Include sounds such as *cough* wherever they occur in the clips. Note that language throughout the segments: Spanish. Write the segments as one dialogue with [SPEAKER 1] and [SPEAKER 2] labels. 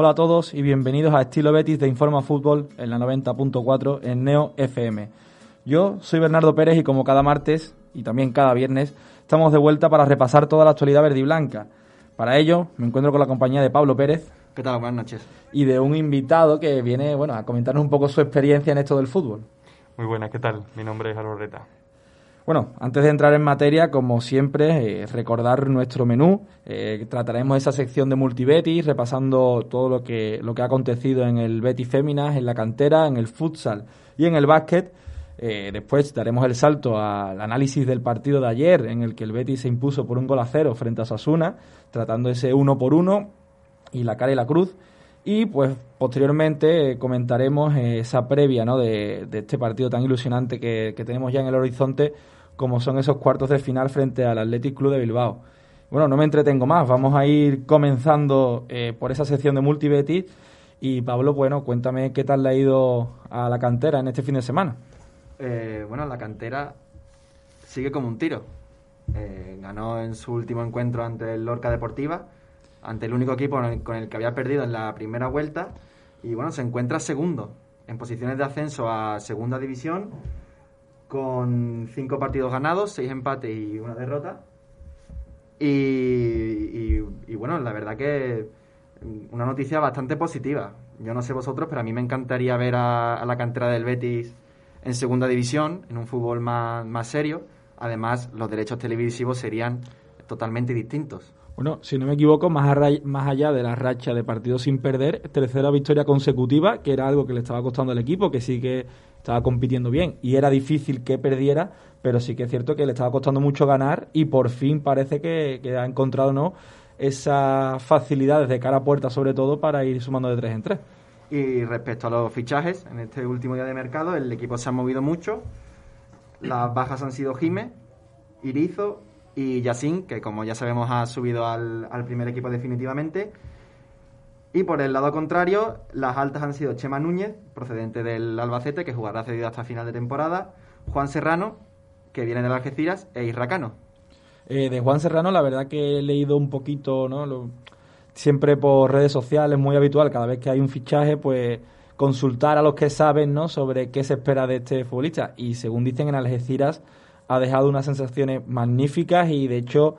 [SPEAKER 1] Hola a todos y bienvenidos a Estilo Betis de Informa Fútbol en la 90.4 en Neo FM. Yo soy Bernardo Pérez y como cada martes y también cada viernes estamos de vuelta para repasar toda la actualidad verde y blanca. Para ello me encuentro con la compañía de Pablo Pérez.
[SPEAKER 2] ¿Qué tal? Buenas noches.
[SPEAKER 1] Y de un invitado que viene bueno, a comentarnos un poco su experiencia en esto del fútbol.
[SPEAKER 3] Muy buenas, ¿qué tal? Mi nombre es Álvaro Reta.
[SPEAKER 1] Bueno, antes de entrar en materia, como siempre, eh, recordar nuestro menú. Eh, trataremos esa sección de Multibetis, repasando todo lo que, lo que ha acontecido en el Betis Féminas, en la cantera, en el futsal y en el básquet. Eh, después daremos el salto al análisis del partido de ayer, en el que el Betis se impuso por un gol a cero frente a Sasuna, tratando ese uno por uno y la cara y la cruz. Y pues posteriormente comentaremos esa previa ¿no? de, este partido tan ilusionante que, que tenemos ya en el horizonte como son esos cuartos de final frente al Athletic Club de Bilbao. Bueno, no me entretengo más, vamos a ir comenzando eh, por esa sección de Multibetis. Y Pablo, bueno, cuéntame qué tal le ha ido a la cantera en este fin de semana.
[SPEAKER 2] Eh, bueno, la cantera sigue como un tiro. Eh, ganó en su último encuentro ante el Lorca Deportiva, ante el único equipo con el que había perdido en la primera vuelta. Y bueno, se encuentra segundo en posiciones de ascenso a segunda división con cinco partidos ganados, seis empates y una derrota. Y, bueno, la verdad que una noticia bastante positiva. Yo no sé vosotros, pero a mí me encantaría ver a, la cantera del Betis en segunda división, en un fútbol más, más serio. Además, los derechos televisivos serían totalmente distintos.
[SPEAKER 1] Bueno, si no me equivoco, más, más allá de la racha de partidos sin perder, tercera victoria consecutiva, que era algo que le estaba costando al equipo, que sí que estaba compitiendo bien y era difícil que perdiera, pero sí que es cierto que le estaba costando mucho ganar y por fin parece que, ha encontrado no esas facilidades de cara a puerta sobre todo para ir sumando de tres en tres.
[SPEAKER 2] Y respecto a los fichajes, en este último día de mercado el equipo se ha movido mucho. Las bajas han sido Jime, Irizo y Yacine, que como ya sabemos ha subido al, al primer equipo definitivamente. Y por el lado contrario, las altas han sido Chema Núñez, procedente del Albacete, que jugará cedido hasta final de temporada, Juan Serrano, que viene del Algeciras, e Irracano.
[SPEAKER 1] Eh, de Juan Serrano, la verdad que he leído un poquito, ¿no? siempre por redes sociales, muy habitual, cada vez que hay un fichaje, pues consultar a los que saben, ¿no? Sobre qué se espera de este futbolista. Y según dicen en Algeciras, ha dejado unas sensaciones magníficas y de hecho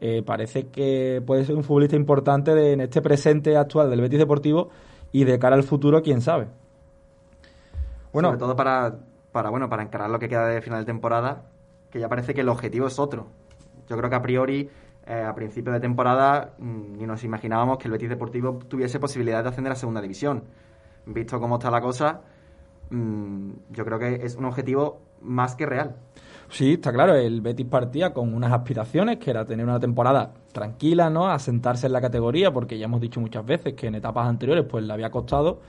[SPEAKER 1] eh, parece que puede ser un futbolista importante en este presente actual del Betis Deportivo y de cara al futuro, quién sabe.
[SPEAKER 2] Bueno, Sobre todo para, para, bueno, para encarar lo que queda de final de temporada, que ya parece que el objetivo es otro. Yo creo que a priori, eh, a principio de temporada, mm, ni nos imaginábamos que el Betis Deportivo tuviese posibilidad de ascender a segunda división. Visto cómo está la cosa, mm, yo creo que es un objetivo más que real.
[SPEAKER 1] Sí, está claro, el Betis partía con unas aspiraciones, que era tener una temporada tranquila, ¿no? Asentarse en la categoría, porque ya hemos dicho muchas veces que en etapas anteriores pues le había costado,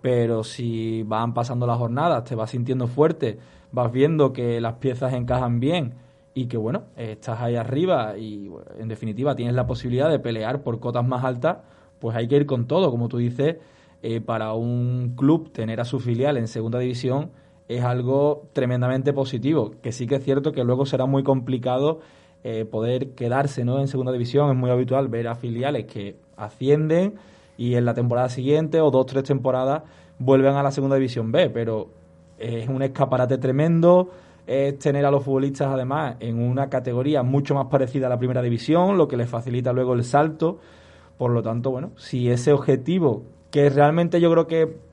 [SPEAKER 1] pero si van pasando las jornadas, te vas sintiendo fuerte, vas viendo que las piezas encajan bien y que bueno, estás ahí arriba y en definitiva tienes la posibilidad de pelear por cotas más altas, pues hay que ir con todo, como tú dices, eh, para un club tener a su filial en segunda división es algo tremendamente positivo, que sí que es cierto que luego será muy complicado eh, poder quedarse ¿no? en segunda división, es muy habitual ver a filiales que ascienden y en la temporada siguiente o dos tres temporadas vuelven a la segunda división B, pero es un escaparate tremendo, es tener a los futbolistas además en una categoría mucho más parecida a la primera división, lo que les facilita luego el salto, por lo tanto, bueno, si ese objetivo, que realmente yo creo que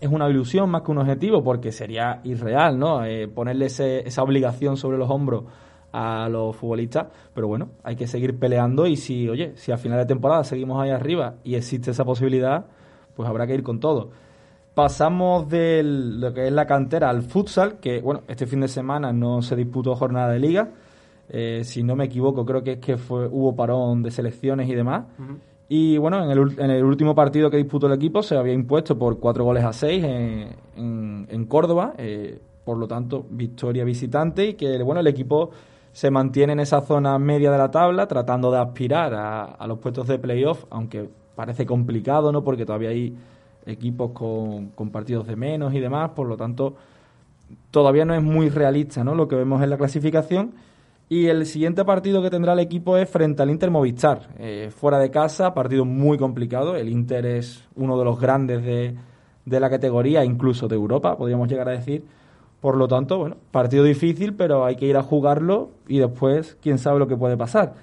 [SPEAKER 1] es una ilusión más que un objetivo, porque sería irreal, ¿no? Eh, ponerle esa obligación sobre los hombros a los futbolistas, pero bueno, hay que seguir peleando y si, oye, si a final de temporada seguimos ahí arriba y existe esa posibilidad, pues habrá que ir con todo. Pasamos de lo que es la cantera al futsal, que bueno, este fin de semana no se disputó jornada de liga, eh, si no me equivoco, creo que es que fue, hubo parón de selecciones y demás. Y bueno, en el, en el, último partido que disputó el equipo se había impuesto por cuatro goles a seis en, en, Córdoba, eh, por lo tanto, victoria visitante y que bueno, el equipo se mantiene en esa zona media de la tabla, tratando de aspirar a, a los puestos de playoff, aunque parece complicado, ¿no? Porque todavía hay equipos con, con partidos de menos y demás, por lo tanto, todavía no es muy realista, ¿no? Lo que vemos en la clasificación Y el siguiente partido que tendrá el equipo es frente al Inter Movistar, eh, fuera de casa, partido muy complicado. El Inter es uno de los grandes de, de la categoría, incluso de Europa, podríamos llegar a decir. Por lo tanto, bueno, partido difícil, pero hay que ir a jugarlo y después quién sabe lo que puede pasar.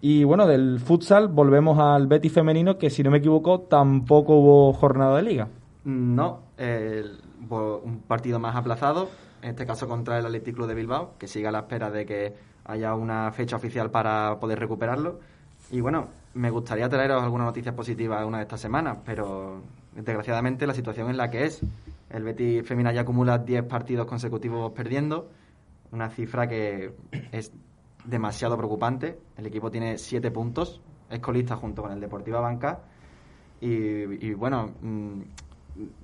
[SPEAKER 1] Y bueno, del futsal volvemos al Betis femenino, que si no me equivoco tampoco hubo jornada de liga.
[SPEAKER 2] No, un partido más aplazado, en este caso contra el Athletic Club de Bilbao, que sigue a la espera de que haya una fecha oficial para poder recuperarlo. Y bueno, me gustaría traeros algunas noticias positivas una de estas semanas, pero desgraciadamente la situación es la que es. El Betis Femina ya acumula 10 partidos consecutivos perdiendo, una cifra que es demasiado preocupante. El equipo tiene 7 puntos, es colista junto con el Deportiva Banca. Y, bueno, mm,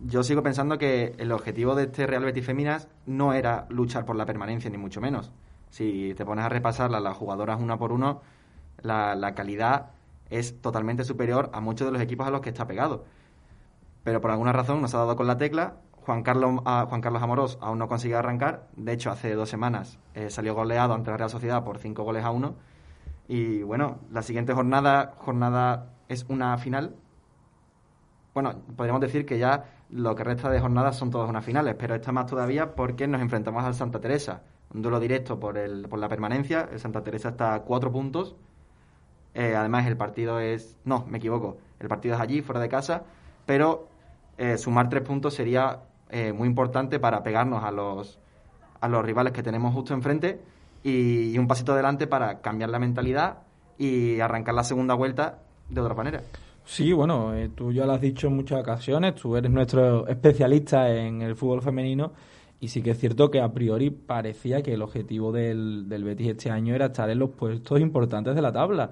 [SPEAKER 2] yo sigo pensando que el objetivo de este Real Betis Feminas no era luchar por la permanencia, ni mucho menos. Si te pones a repasar las jugadoras una por uno, la, la calidad es totalmente superior a muchos de los equipos a los que está pegado pero por alguna razón nos ha dado con la tecla. Juan Carlos, ah, Juan Carlos Amorós aún no consigue arrancar. De hecho, hace dos semanas eh, salió goleado ante la Real Sociedad por cinco goles a uno. Y bueno, la siguiente jornada, jornada es una final. Bueno, podríamos decir que ya lo que resta de jornadas son todas unas finales, pero esta más todavía porque nos enfrentamos al Santa Teresa. Un duelo directo por, el, por la permanencia. El Santa Teresa está a cuatro puntos. Eh, además, el partido es. No, me equivoco. El partido es allí, fuera de casa. Pero eh, sumar tres puntos sería eh, muy importante para pegarnos a los, a los rivales que tenemos justo enfrente y, un pasito adelante para cambiar la mentalidad y arrancar la segunda vuelta de otra manera.
[SPEAKER 1] Sí, bueno, eh, tú ya lo has dicho en muchas ocasiones, tú eres nuestro especialista en el fútbol femenino y sí que es cierto que a priori parecía que el objetivo del, del Betis este año era estar en los puestos importantes de la tabla.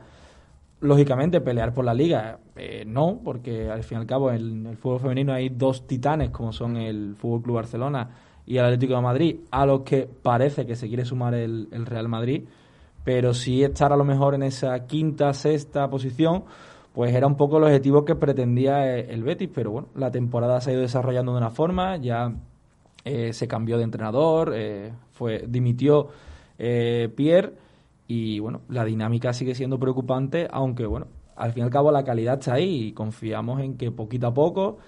[SPEAKER 1] Lógicamente pelear por la liga eh, no porque al fin y al cabo en el fútbol femenino hay dos titanes como son el Fútbol Club Barcelona y el Atlético de Madrid a los que parece que se quiere sumar el, Real Madrid. Pero sí estar a lo mejor en esa quinta sexta posición pues era un poco el objetivo que pretendía eh, el Betis. Pero bueno la temporada se ha ido desarrollando de una forma ya eh, se cambió de entrenador fue dimitió Pierre y bueno, la dinámica sigue siendo preocupante, aunque bueno, al fin y al cabo la calidad está ahí y confiamos en que poquito a poco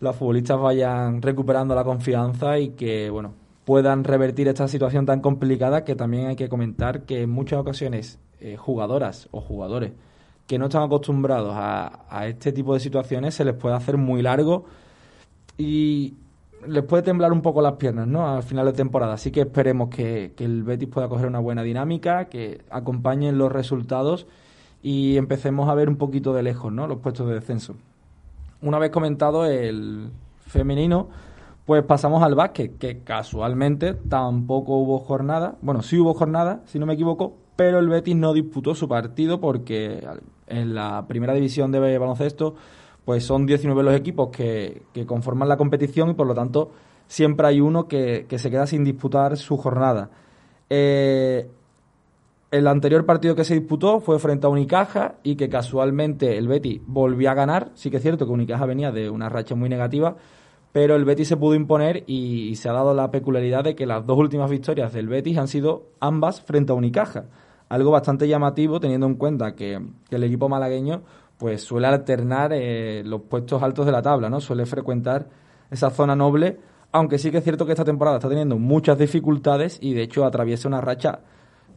[SPEAKER 1] los futbolistas vayan recuperando la confianza y que bueno, puedan revertir esta situación tan complicada que también hay que comentar que en muchas ocasiones eh, jugadoras o jugadores que no están acostumbrados a, a este tipo de situaciones se les puede hacer muy largo y, les puede temblar un poco las piernas, ¿no? Al final de temporada. Así que esperemos que, el Betis pueda coger una buena dinámica, que acompañen los resultados y empecemos a ver un poquito de lejos, ¿no? Los puestos de descenso. Una vez comentado el femenino, pues pasamos al básquet, que casualmente tampoco hubo jornada. Bueno, sí hubo jornada, si no me equivoco, pero el Betis no disputó su partido porque en la primera división de baloncesto pues son 19 los equipos que, conforman la competición y por lo tanto siempre hay uno que, se queda sin disputar su jornada. Eh, el anterior partido que se disputó fue frente a Unicaja y que casualmente el Betty volvió a ganar. Sí que es cierto que Unicaja venía de una racha muy negativa, pero el Betis se pudo imponer y, se ha dado la peculiaridad de que las dos últimas victorias del Betis han sido ambas frente a Unicaja. Algo bastante llamativo teniendo en cuenta que el equipo malagueño pues suele alternar eh, los puestos altos de la tabla, ¿no? Suele frecuentar esa zona noble, aunque sí que es cierto que esta temporada está teniendo muchas dificultades y de hecho atraviesa una racha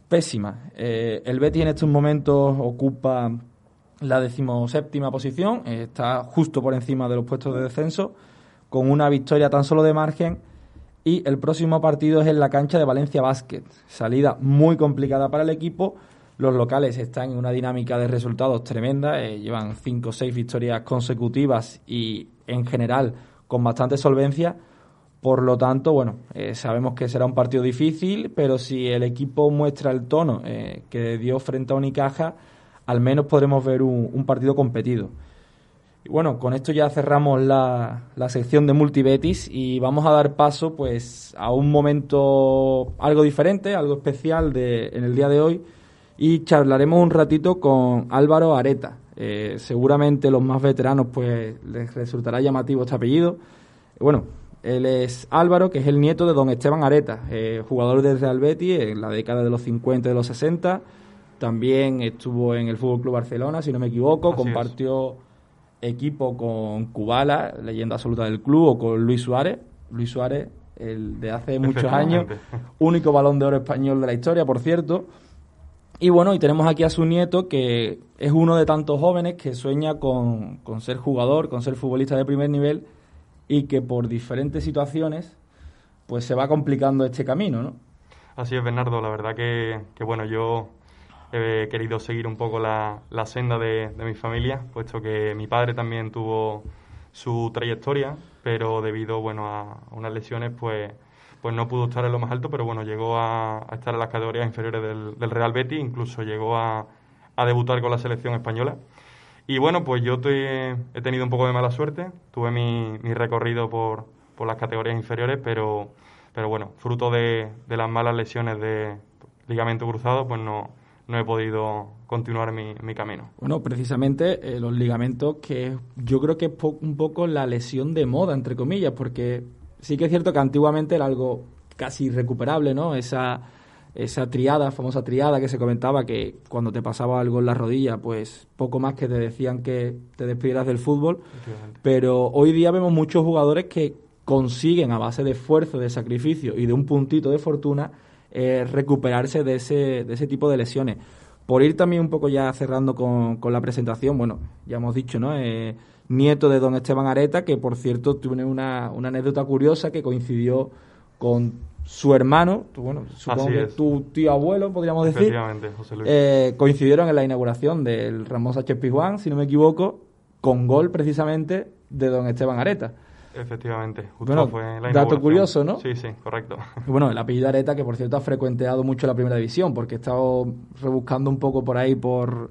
[SPEAKER 1] pésima. Eh, el Betis en estos momentos ocupa la decimoséptima posición, está justo por encima de los puestos de descenso, con una victoria tan solo de margen y el próximo partido es en la cancha de Valencia Basket. Salida muy complicada para el equipo los locales están en una dinámica de resultados tremenda, eh, llevan cinco o seis victorias consecutivas y en general con bastante solvencia. Por lo tanto, bueno, eh, sabemos que será un partido difícil, pero si el equipo muestra el tono eh, que dio frente a Unicaja, al menos podremos ver un, partido competido. Y bueno, con esto ya cerramos la, la, sección de Multibetis y vamos a dar paso pues a un momento algo diferente, algo especial de, en el día de hoy, y charlaremos un ratito con Álvaro Areta. Eh, seguramente los más veteranos pues les resultará llamativo este apellido. Bueno, él es Álvaro, que es el nieto de don Esteban Areta, eh, jugador del Real Betis en la década de los 50 y de los 60. También estuvo en el Fútbol Club Barcelona, si no me equivoco, compartió equipo con Kubala, leyenda absoluta del club, o con Luis Suárez. Luis Suárez, el de hace muchos años, único balón de oro español de la historia, por cierto. Y bueno, y tenemos aquí a su nieto, que es uno de tantos jóvenes que sueña con, con ser jugador, con ser futbolista de primer nivel y que por diferentes situaciones pues se va complicando este camino, ¿no?
[SPEAKER 3] Así es, Bernardo. La verdad que, que bueno, yo he querido seguir un poco la, la senda de, de, mi familia, puesto que mi padre también tuvo su trayectoria, pero debido bueno, a unas lesiones, pues pues no pudo estar en lo más alto, pero bueno, llegó a, estar en las categorías inferiores del, Real Betis, incluso llegó a, debutar con la selección española. Y bueno, pues yo he tenido un poco de mala suerte, tuve mi, recorrido por, las categorías inferiores, pero, pero bueno, fruto de, las malas lesiones de ligamento cruzado, pues no, no he podido continuar mi, mi camino.
[SPEAKER 1] Bueno, precisamente eh, los ligamentos, que yo creo que es un poco la lesión de moda, entre comillas, porque sí que es cierto que antiguamente era algo casi irrecuperable, ¿no? Esa, esa triada, famosa triada que se comentaba que cuando te pasaba algo en la rodilla, pues poco más que te decían que te despidieras del fútbol. Pero hoy día vemos muchos jugadores que consiguen a base de esfuerzo, de sacrificio y de un puntito de fortuna eh, recuperarse de ese, de ese tipo de lesiones. Por ir también un poco ya cerrando con, con la presentación, bueno, ya hemos dicho, ¿no? Eh, nieto de don Esteban Areta, que por cierto tiene una, una anécdota curiosa que coincidió con su hermano, bueno, supongo que tu tío abuelo, podríamos decir,
[SPEAKER 3] José
[SPEAKER 1] Luis. Eh, coincidieron en la inauguración del Ramón Sánchez Pizjuán, si no me equivoco, con gol precisamente de don Esteban Areta.
[SPEAKER 3] Efectivamente, justo fue la
[SPEAKER 1] Dato curioso, ¿no?
[SPEAKER 3] Sí, sí, correcto.
[SPEAKER 1] bueno, el apellido Areta, que por cierto ha frecuenteado mucho la primera división, porque he estado rebuscando un poco por ahí por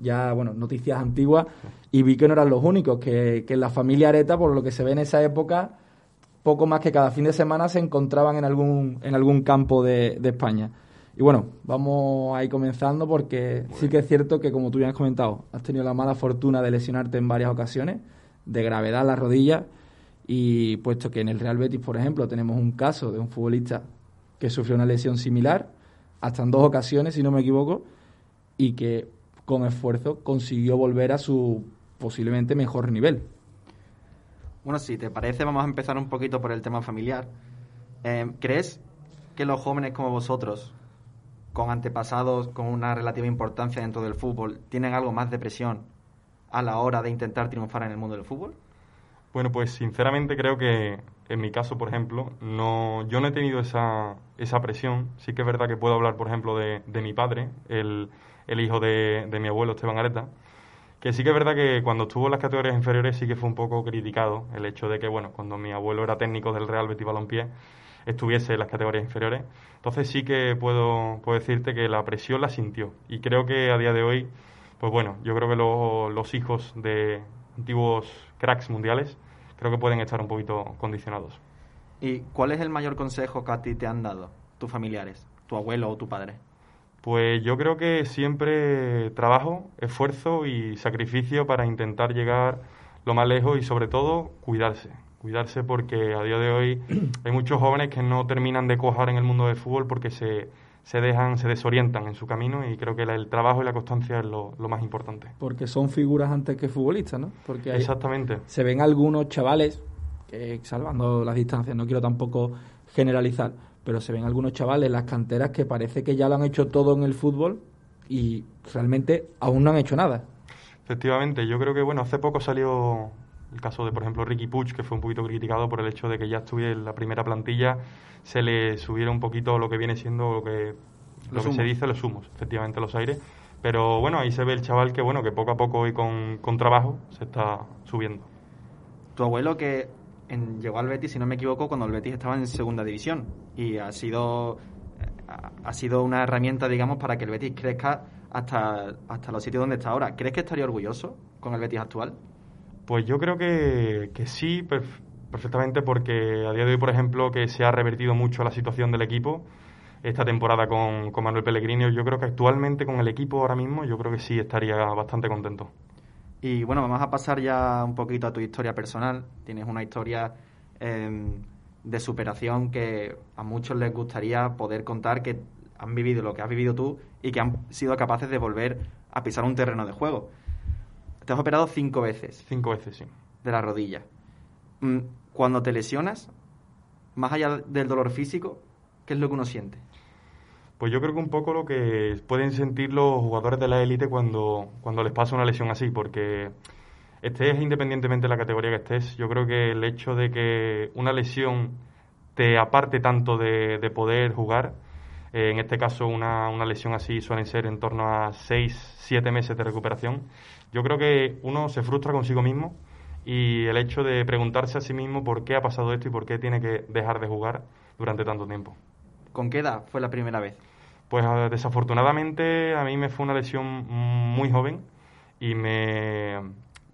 [SPEAKER 1] ya, bueno, noticias antiguas, y vi que no eran los únicos, que, que en la familia Areta, por lo que se ve en esa época, poco más que cada fin de semana se encontraban en algún, en algún campo de, España. Y bueno, vamos a ir comenzando porque sí que es cierto que, como tú ya has comentado, has tenido la mala fortuna de lesionarte en varias ocasiones, de gravedad la rodilla, y puesto que en el Real Betis, por ejemplo, tenemos un caso de un futbolista que sufrió una lesión similar, hasta en dos ocasiones, si no me equivoco, y que con esfuerzo consiguió volver a su posiblemente mejor nivel.
[SPEAKER 2] Bueno, si te parece, vamos a empezar un poquito por el tema familiar. Eh, ¿Crees que los jóvenes como vosotros, con antepasados con una relativa importancia dentro del fútbol, tienen algo más de presión a la hora de intentar triunfar en el mundo del fútbol?
[SPEAKER 3] Bueno, pues sinceramente creo que en mi caso, por ejemplo, no, yo no he tenido esa, esa presión. Sí que es verdad que puedo hablar, por ejemplo, de, de mi padre, el, el hijo de, de mi abuelo, Esteban Areta, que sí que es verdad que cuando estuvo en las categorías inferiores sí que fue un poco criticado el hecho de que, bueno, cuando mi abuelo era técnico del Real Betis Balompié, estuviese en las categorías inferiores. Entonces sí que puedo, puedo decirte que la presión la sintió. Y creo que a día de hoy, pues bueno, yo creo que los hijos de antiguos cracks mundiales creo que pueden estar un poquito condicionados.
[SPEAKER 2] ¿Y cuál es el mayor consejo que a ti te han dado tus familiares, tu abuelo o tu padre?
[SPEAKER 3] Pues yo creo que siempre trabajo, esfuerzo y sacrificio para intentar llegar lo más lejos y sobre todo cuidarse. Cuidarse porque a día de hoy *clears throat* hay muchos jóvenes que no terminan de cojar en el mundo del fútbol porque se, se dejan, se desorientan en su camino y creo que el trabajo y la constancia es lo, lo, más importante.
[SPEAKER 1] Porque son figuras antes que futbolistas, ¿no? Porque
[SPEAKER 3] Exactamente.
[SPEAKER 1] Se ven algunos chavales, que salvando las distancias, no quiero tampoco generalizar, pero se ven algunos chavales en las canteras que parece que ya lo han hecho todo en el fútbol y realmente aún no han hecho nada.
[SPEAKER 3] Efectivamente, yo creo que bueno, hace poco salió el caso de, por ejemplo, Ricky Puch, que fue un poquito criticado por el hecho de que ya estuviera en la primera plantilla, se le subiera un poquito lo que viene siendo lo que, lo que se dice los humos, efectivamente, los aires. Pero bueno, ahí se ve el chaval que bueno, que poco a poco y con, con trabajo se está subiendo.
[SPEAKER 2] Tu abuelo que llegó al Betis, si no me equivoco, cuando el Betis estaba en segunda división. Y ha sido, ha sido una herramienta, digamos, para que el Betis crezca hasta, hasta los sitios donde está ahora. ¿Crees que estaría orgulloso con el Betis actual?
[SPEAKER 3] Pues yo creo que, que sí, perfectamente, porque a día de hoy, por ejemplo, que se ha revertido mucho la situación del equipo esta temporada con, con Manuel Pellegrini, yo creo que actualmente con el equipo ahora mismo, yo creo que sí estaría bastante contento.
[SPEAKER 2] Y bueno, vamos a pasar ya un poquito a tu historia personal. Tienes una historia em, de superación que a muchos les gustaría poder contar que han vivido lo que has vivido tú y que han sido capaces de volver a pisar un terreno de juego. Te has operado cinco veces.
[SPEAKER 3] Cinco veces, sí.
[SPEAKER 2] De la rodilla. Mm, cuando te lesionas, más allá del dolor físico, ¿qué es lo que uno siente?
[SPEAKER 3] Pues yo creo que un poco lo que pueden sentir los jugadores de la élite cuando, cuando les pasa una lesión así, porque estés independientemente de la categoría que estés, yo creo que el hecho de que una lesión te aparte tanto de, poder jugar, eh, en este caso una, una, lesión así suelen ser en torno a 6, 7 meses de recuperación, yo creo que uno se frustra consigo mismo y el hecho de preguntarse a sí mismo por qué ha pasado esto y por qué tiene que dejar de jugar durante tanto tiempo.
[SPEAKER 2] ¿Con qué edad fue la primera vez?
[SPEAKER 3] Pues ah, desafortunadamente a mí me fue una lesión muy joven y me,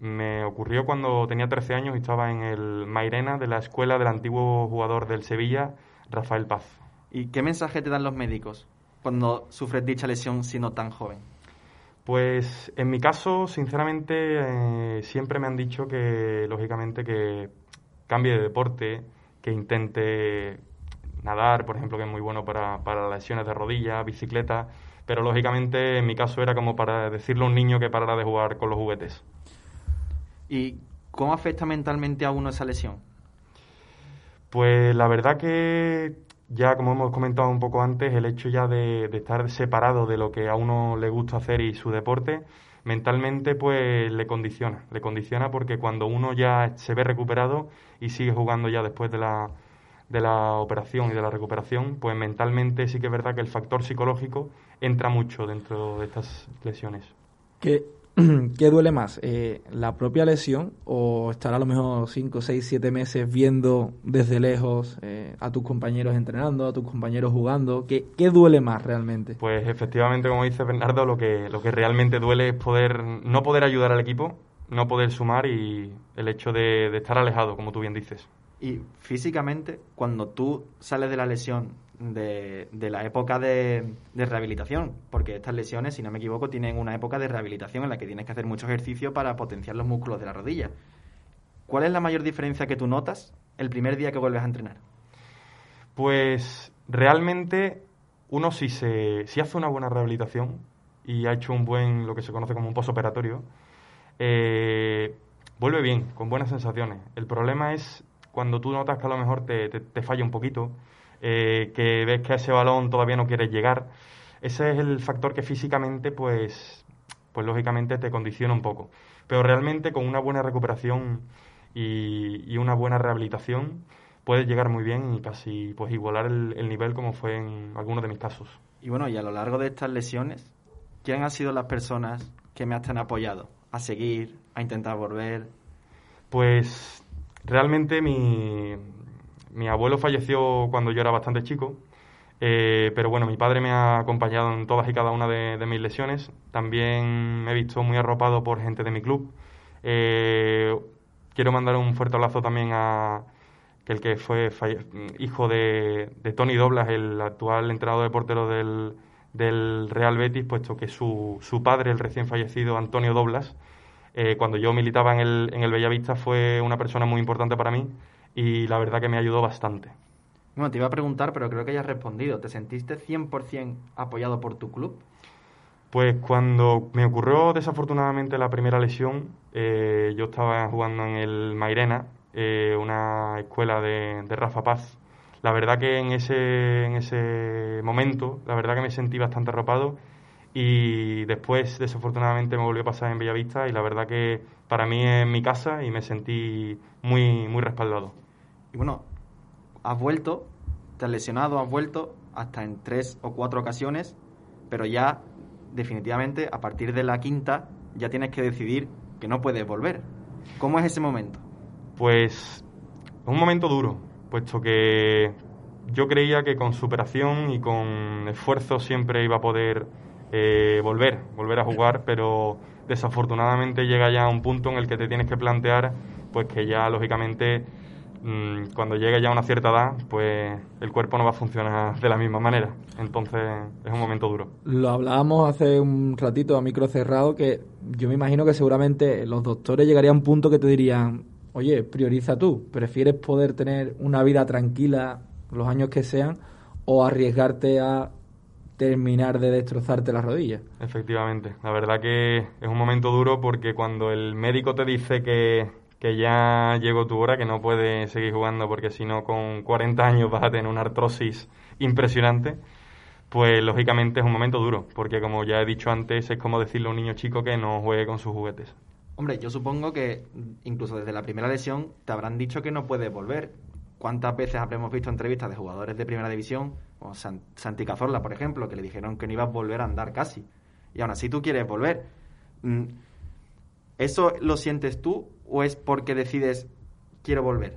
[SPEAKER 3] me ocurrió cuando tenía 13 años y estaba en el Mairena de la escuela del antiguo jugador del Sevilla, Rafael Paz.
[SPEAKER 2] ¿Y qué mensaje te dan los médicos cuando sufres dicha lesión siendo tan joven?
[SPEAKER 3] Pues en mi caso, sinceramente, eh, siempre me han dicho que, lógicamente, que cambie de deporte, que intente nadar, por ejemplo, que es muy bueno para, para lesiones de rodilla, bicicleta, pero lógicamente en mi caso era como para decirle a un niño que parara de jugar con los juguetes.
[SPEAKER 2] ¿Y cómo afecta mentalmente a uno esa lesión?
[SPEAKER 3] Pues la verdad que ya como hemos comentado un poco antes, el hecho ya de, de, estar separado de lo que a uno le gusta hacer y su deporte, mentalmente pues le condiciona, le condiciona porque cuando uno ya se ve recuperado y sigue jugando ya después de la, de la operación y de la recuperación, pues mentalmente sí que es verdad que el factor psicológico entra mucho dentro de estas lesiones.
[SPEAKER 1] ¿Qué, *clears throat* qué duele más? Eh, ¿La propia lesión o estar a lo mejor 5, 6, 7 meses viendo desde lejos eh, a tus compañeros entrenando, a tus compañeros jugando? ¿Qué, ¿Qué, duele más realmente?
[SPEAKER 3] Pues efectivamente, como dice Bernardo, lo que, lo que realmente duele es poder no poder ayudar al equipo, no poder sumar y el hecho de estar alejado, como tú bien dices.
[SPEAKER 2] Y físicamente, cuando tú sales de la lesión de, de la época de, rehabilitación, porque estas lesiones, si no me equivoco, tienen una época de rehabilitación en la que tienes que hacer mucho ejercicio para potenciar los músculos de la rodilla. ¿Cuál es la mayor diferencia que tú notas el primer día que vuelves a entrenar?
[SPEAKER 3] Pues realmente uno si, se, si hace una buena rehabilitación y ha hecho un buen, lo que se conoce como un posoperatorio, eh, vuelve bien, con buenas sensaciones. El problema es cuando tú notas que a lo mejor te, te, falla un poquito, eh, que ves que a ese balón todavía no quieres llegar, ese es el factor que físicamente, pues, pues lógicamente te condiciona un poco. Pero realmente con una buena recuperación y, una buena rehabilitación puedes llegar muy bien y casi pues igualar el, el nivel como fue en algunos de mis casos.
[SPEAKER 2] Y bueno, y a lo largo de estas lesiones, ¿quién han sido las personas que me han apoyado a seguir, a intentar volver?
[SPEAKER 3] Pues Realmente mi, mi abuelo falleció cuando yo era bastante chico, eh, pero bueno, mi padre me ha acompañado en todas y cada una de, mis lesiones. También me he visto muy arropado por gente de mi club. Eh, quiero mandar un fuerte abrazo también a el que fue hijo de, Tony Doblas, el actual entrenador de portero del, del Real Betis, puesto que su, su padre, el recién fallecido Antonio Doblas, eh, cuando yo militaba en el, en el Bellavista fue una persona muy importante para mí y la verdad que me ayudó bastante.
[SPEAKER 2] Bueno, te iba a preguntar, pero creo que ya has respondido. ¿Te sentiste 100% apoyado por tu club?
[SPEAKER 3] Pues cuando me ocurrió desafortunadamente la primera lesión, eh, yo estaba jugando en el Mairena, eh, una escuela de, de, Rafa Paz. La verdad que en ese, en ese momento, la verdad que me sentí bastante arropado y después desafortunadamente me volvió a pasar en Bellavista y la verdad que para mí es mi casa y me sentí muy, muy respaldado.
[SPEAKER 2] Y bueno, has vuelto, te has lesionado, has vuelto hasta en tres o cuatro ocasiones, pero ya definitivamente a partir de la quinta ya tienes que decidir que no puedes volver. ¿Cómo es ese momento?
[SPEAKER 3] Pues es un momento duro, puesto que yo creía que con superación y con esfuerzo siempre iba a poder eh, volver, volver a jugar, pero desafortunadamente llega ya un punto en el que te tienes que plantear pues que ya lógicamente mm, cuando llegue ya a una cierta edad pues el cuerpo no va a funcionar de la misma manera entonces es un momento duro
[SPEAKER 1] lo hablábamos hace un ratito a micro cerrado que yo me imagino que seguramente los doctores llegarían a un punto que te dirían oye, prioriza tú. ¿Prefieres poder tener una vida tranquila los años que sean o arriesgarte a terminar de destrozarte las rodillas?
[SPEAKER 3] Efectivamente, la verdad que es un momento duro porque cuando el médico te dice que, que ya llegó tu hora, que no puedes seguir jugando porque si no con 40 años vas a tener una artrosis impresionante, pues lógicamente es un momento duro, porque como ya he dicho antes, es como decirle a un niño chico que no juegue con sus juguetes.
[SPEAKER 2] Hombre, yo supongo que incluso desde la primera lesión te habrán dicho que no puedes volver. ¿Cuántas veces habremos visto entrevistas de jugadores de primera división, como Santi Cazorla, por ejemplo, que le dijeron que no ibas a volver a andar casi? Y aún así tú quieres volver. Mm, ¿Eso lo sientes tú o es porque decides quiero volver?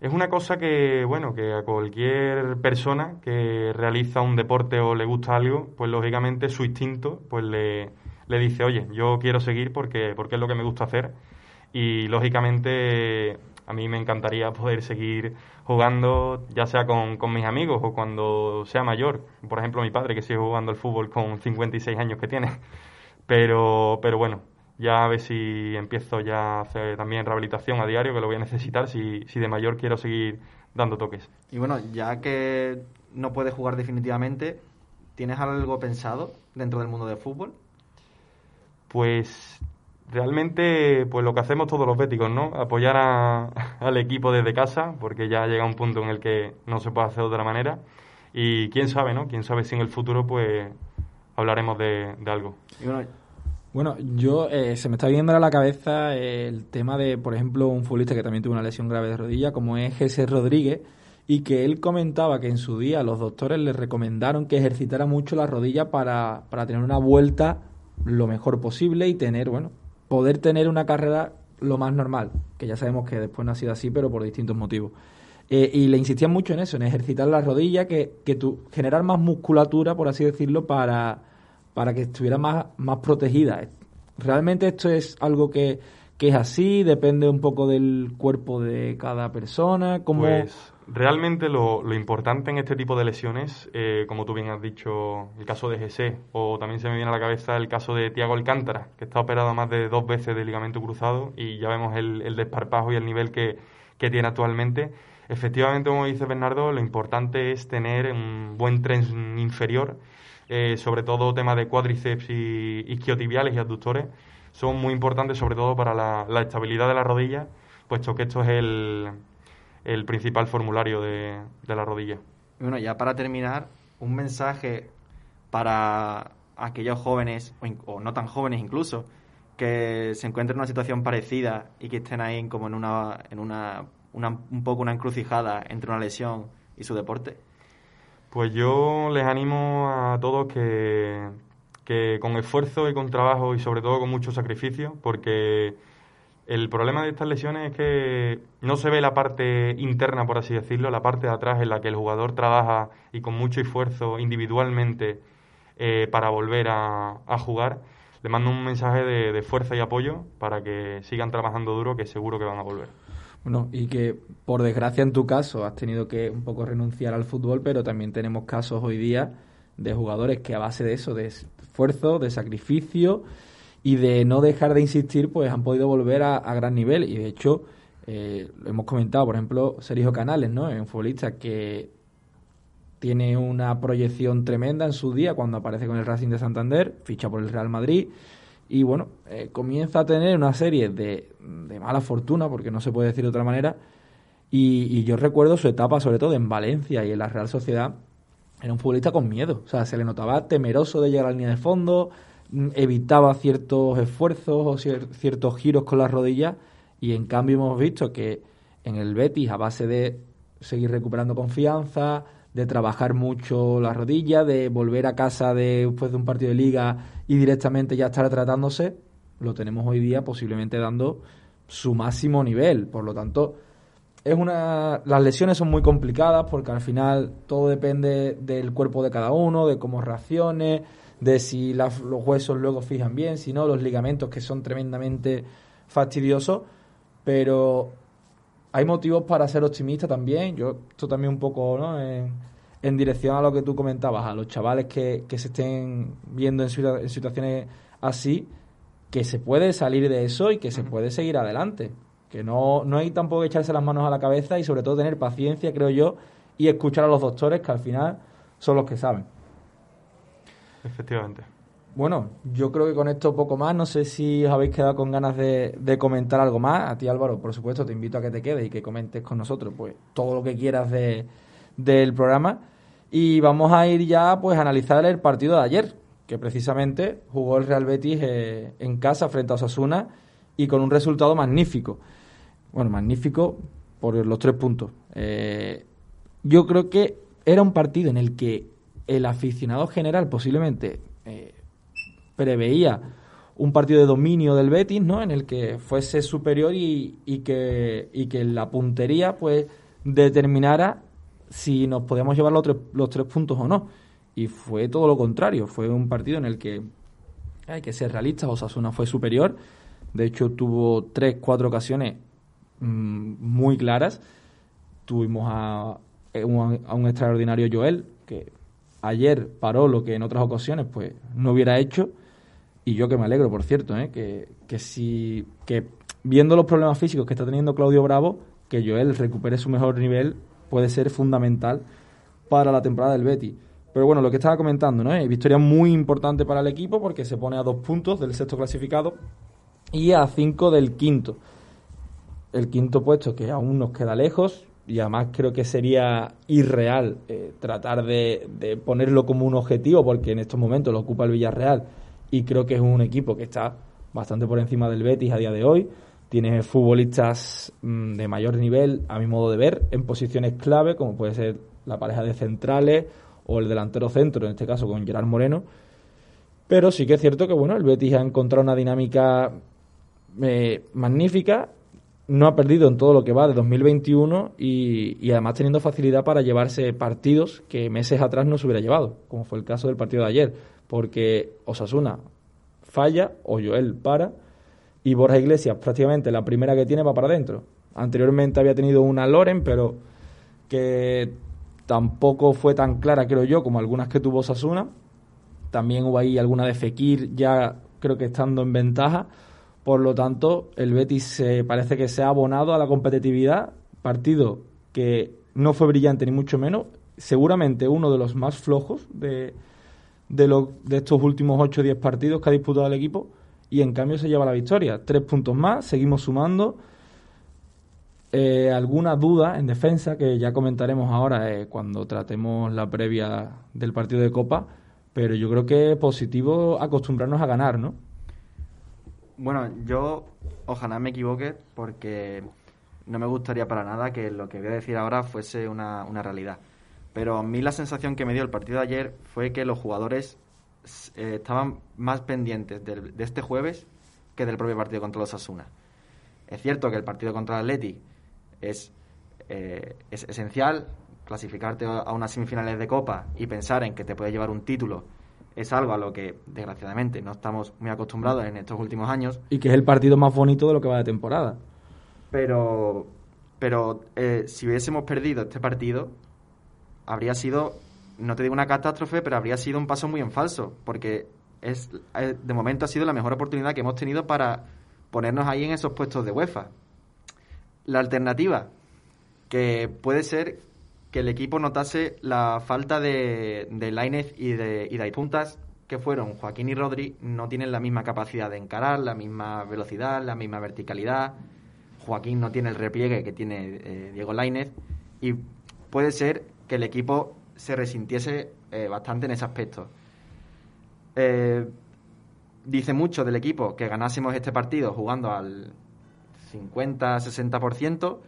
[SPEAKER 3] Es una cosa que, bueno, que a cualquier persona que realiza un deporte o le gusta algo, pues lógicamente su instinto pues le, le dice, oye, yo quiero seguir porque, porque es lo que me gusta hacer. Y lógicamente a mí me encantaría poder seguir jugando, ya sea con, con, mis amigos o cuando sea mayor. Por ejemplo, mi padre que sigue jugando al fútbol con 56 años que tiene. *laughs* Pero, pero bueno, ya a ver si empiezo ya a hacer también rehabilitación a diario, que lo voy a necesitar si, si de mayor quiero seguir dando toques.
[SPEAKER 2] Y bueno, ya que no puedes jugar definitivamente, ¿tienes algo pensado dentro del mundo del fútbol?
[SPEAKER 3] Pues realmente pues lo que hacemos todos los béticos, ¿no? Apoyar *laughs* al equipo desde casa, porque ya llega un punto en el que no se puede hacer de otra manera. Y quién sabe, ¿no? Quién sabe si en el futuro pues hablaremos de, algo.
[SPEAKER 1] Bueno, yo eh, se me está viendo a la cabeza el tema de, por ejemplo, un futbolista que también tuvo una lesión grave de rodilla, como es Jesse Rodríguez, y que él comentaba que en su día los doctores le recomendaron que ejercitara mucho la rodilla para, para tener una vuelta lo mejor posible y tener, bueno, poder tener una carrera lo más normal, que ya sabemos que después no ha sido así, pero por distintos motivos. Eh, y le insistían mucho en eso, en ejercitar la rodilla, que, que tú, generar más musculatura, por así decirlo, para para que estuviera más, más protegida. Realmente esto es algo que, que es así, depende un poco del cuerpo de cada persona. como
[SPEAKER 3] Pues realmente lo, lo, importante en este tipo de lesiones, eh, como tú bien has dicho, el caso de GC, o también se me viene a la cabeza el caso de Tiago Alcántara, que está operado más de dos veces de ligamento cruzado y ya vemos el, el desparpajo y el nivel que, que tiene actualmente. Efectivamente, como dice Bernardo, lo importante es tener un buen tren inferior eh, sobre todo temas de cuádriceps y isquiotibiales y abductores, son muy importantes sobre todo para la, estabilidad de la rodilla, puesto que esto es el, principal formulario de, la rodilla.
[SPEAKER 2] Bueno, ya para terminar, un mensaje para aquellos jóvenes, o, no tan jóvenes incluso, que se encuentren en una situación parecida y que estén ahí como en una, en una, una un poco una encrucijada entre una lesión y su deporte.
[SPEAKER 3] Pues yo les animo a todos que, que con esfuerzo y con trabajo y sobre todo con mucho sacrificio, porque el problema de estas lesiones es que no se ve la parte interna, por así decirlo, la parte de atrás en la que el jugador trabaja y con mucho esfuerzo individualmente eh, para volver a, a, jugar. Le mando un mensaje de, de fuerza y apoyo para que sigan trabajando duro, que seguro que van a volver.
[SPEAKER 1] Bueno, y que por desgracia en tu caso has tenido que un poco renunciar al fútbol, pero también tenemos casos hoy día de jugadores que a base de eso, de esfuerzo, de sacrificio y de no dejar de insistir, pues han podido volver a, gran nivel. Y de hecho, eh, lo hemos comentado, por ejemplo, Sergio Canales, ¿no? Un futbolista que tiene una proyección tremenda en su día cuando aparece con el Racing de Santander, ficha por el Real Madrid y bueno, eh, comienza a tener una serie de, de, mala fortuna, porque no se puede decir de otra manera, y, yo recuerdo su etapa, sobre todo en Valencia y en la Real Sociedad, era un futbolista con miedo, o sea, se le notaba temeroso de llegar a la línea de fondo, evitaba ciertos esfuerzos o ciertos giros con las rodillas, y en cambio hemos visto que en el Betis, a base de seguir recuperando confianza, de trabajar mucho la rodilla, de volver a casa después de un partido de liga y directamente ya estar tratándose, lo tenemos hoy día posiblemente dando su máximo nivel. Por lo tanto, es una las lesiones son muy complicadas porque al final todo depende del cuerpo de cada uno, de cómo reaccione, de si los huesos luego fijan bien, si no, los ligamentos que son tremendamente fastidiosos, pero hay motivos para ser optimista también. Yo, esto también un poco, ¿no? En, dirección a lo que tú comentabas, a los chavales que, que se estén viendo en, en, situaciones así, que se puede salir de eso y que se puede seguir adelante. Que no, no hay tampoco que echarse las manos a la cabeza y sobre todo tener paciencia, creo yo, y escuchar a los doctores que al final son los que saben.
[SPEAKER 3] Efectivamente.
[SPEAKER 1] Bueno, yo creo que con esto poco más. No sé si os habéis quedado con ganas de, comentar algo más. A ti, Álvaro, por supuesto, te invito a que te quedes y que comentes con nosotros pues todo lo que quieras de, del programa. Y vamos a ir ya pues a analizar el partido de ayer, que precisamente jugó el Real Betis eh, en casa frente a Osasuna y con un resultado magnífico. Bueno, magnífico por los tres puntos. Eh, yo creo que era un partido en el que el aficionado general posiblemente eh, preveía un partido de dominio del Betis, ¿no? En el que fuese superior y, y, que, y que la puntería, pues, determinara si nos podíamos llevar los tres, los tres puntos o no. Y fue todo lo contrario. Fue un partido en el que hay que ser realistas. Osasuna fue superior. De hecho, tuvo tres, cuatro ocasiones mm, muy claras. Tuvimos a, a un extraordinario Joel, que ayer paró lo que en otras ocasiones pues no hubiera hecho y yo que me alegro, por cierto, ¿eh? que, que, si, que viendo los problemas físicos que está teniendo Claudio Bravo, que Joel recupere su mejor nivel puede ser fundamental para la temporada del Betty. Pero bueno, lo que estaba comentando, ¿no? victoria muy importante para el equipo porque se pone a dos puntos del sexto clasificado y a cinco del quinto. El quinto puesto que aún nos queda lejos y además creo que sería irreal eh, tratar de, ponerlo como un objetivo porque en estos momentos lo ocupa el Villarreal y creo que es un equipo que está bastante por encima del Betis a día de hoy. Tiene futbolistas mm, de mayor nivel, a mi modo de ver, en posiciones clave, como puede ser la pareja de centrales o el delantero centro, en este caso con Gerard Moreno. Pero sí que es cierto que bueno, el Betis ha encontrado una dinámica eh, magnífica, no ha perdido en todo lo que va de 2021 y, y, además teniendo facilidad para llevarse partidos que meses atrás no se hubiera llevado, como fue el caso del partido de ayer porque Osasuna falla o para y Borja Iglesias prácticamente la primera que tiene va para adentro. Anteriormente había tenido una Loren, pero que tampoco fue tan clara, creo yo, como algunas que tuvo Osasuna. También hubo ahí alguna de Fekir, ya creo que estando en ventaja. Por lo tanto, el Betis se, parece que se ha abonado a la competitividad. Partido que no fue brillante ni mucho menos. Seguramente uno de los más flojos de, de estos últimos 8 o 10 partidos que ha disputado el equipo y en cambio se lleva la victoria. Tres puntos más, seguimos sumando. Eh, alguna duda en defensa que ya comentaremos ahora eh, cuando tratemos la previa del partido de Copa, pero yo creo que es positivo acostumbrarnos a ganar, ¿no?
[SPEAKER 2] Bueno, yo ojalá me equivoque porque no me gustaría para nada que lo que voy a decir ahora fuese una, una realidad. Pero a mí la sensación que me dio el partido de ayer fue que los jugadores eh, estaban más pendientes de, este jueves que del propio partido contra los Asuna. Es cierto que el partido contra el Atleti es, eh, es esencial, clasificarte a unas semifinales de Copa y pensar en que te puede llevar un título es algo a lo que desgraciadamente no estamos muy acostumbrados en estos últimos años.
[SPEAKER 1] Y que es el partido más bonito de lo que va de temporada.
[SPEAKER 2] Pero, pero eh, si hubiésemos perdido este partido, habría sido, no te digo una catástrofe, pero habría sido un paso muy en falso, porque es, eh, de momento ha sido la mejor oportunidad que hemos tenido para ponernos ahí en esos puestos de UEFA. La alternativa, que puede ser que el equipo notase la falta de, de Lainez y de, y de puntas que fueron Joaquín y Rodri, no tienen la misma capacidad de encarar, la misma velocidad, la misma verticalidad. Joaquín no tiene el repliegue que tiene eh, Diego Lainez y puede ser que el equipo se resintiese eh, bastante en ese aspecto. Eh, dice mucho del equipo que ganásemos este partido jugando al 50-60%,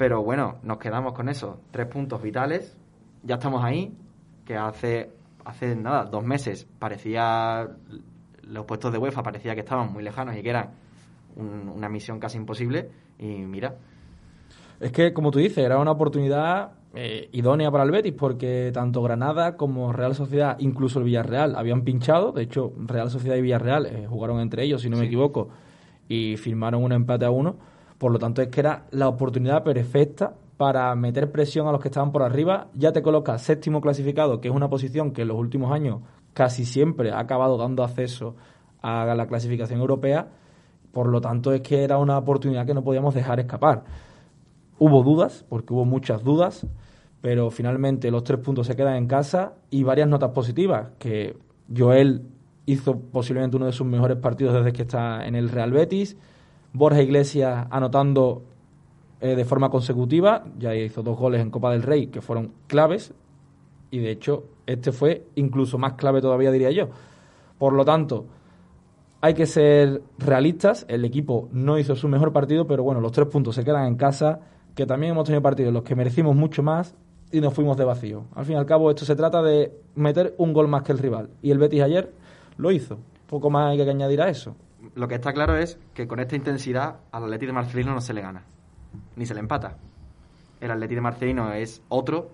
[SPEAKER 2] pero bueno, nos quedamos con eso. Tres puntos vitales, ya estamos ahí, que hace, hace nada, dos meses parecía, los puestos de UEFA parecía que estaban muy lejanos y que eran una misión casi imposible, y mira.
[SPEAKER 1] Es que, como tú dices, era una oportunidad eh, idónea para el Betis porque tanto Granada como Real Sociedad, incluso el Villarreal, habían pinchado. De hecho, Real Sociedad y Villarreal eh, jugaron entre ellos, si no me equivoco, y firmaron un empate a uno. Por lo tanto, es que era la oportunidad perfecta para meter presión a los que estaban por arriba. Ya te colocas séptimo clasificado, que es una posición que en los últimos años casi siempre ha acabado dando acceso a la clasificación europea. Por lo tanto, es que era una oportunidad que no podíamos dejar escapar. Hubo dudas, porque hubo muchas dudas, pero finalmente los tres puntos se quedan en casa y varias notas positivas, que Joel hizo posiblemente uno de sus mejores partidos desde que está en el Real Betis, Borja Iglesias anotando eh, de forma consecutiva, ya hizo dos goles en Copa del Rey que fueron claves y de hecho este fue incluso más clave todavía diría yo. Por lo tanto, hay que ser realistas, el equipo no hizo su mejor partido, pero bueno, los tres puntos se quedan en casa, que también hemos tenido partidos en los que merecimos mucho más y nos fuimos de vacío. Al fin y al cabo, esto se trata de meter un gol más que el rival. Y el Betis ayer lo hizo. Poco más hay que añadir a eso.
[SPEAKER 2] Lo que está claro es que con esta intensidad al Atleti de Marcelino no se le gana, ni se le empata. El Atleti de Marcelino es otro,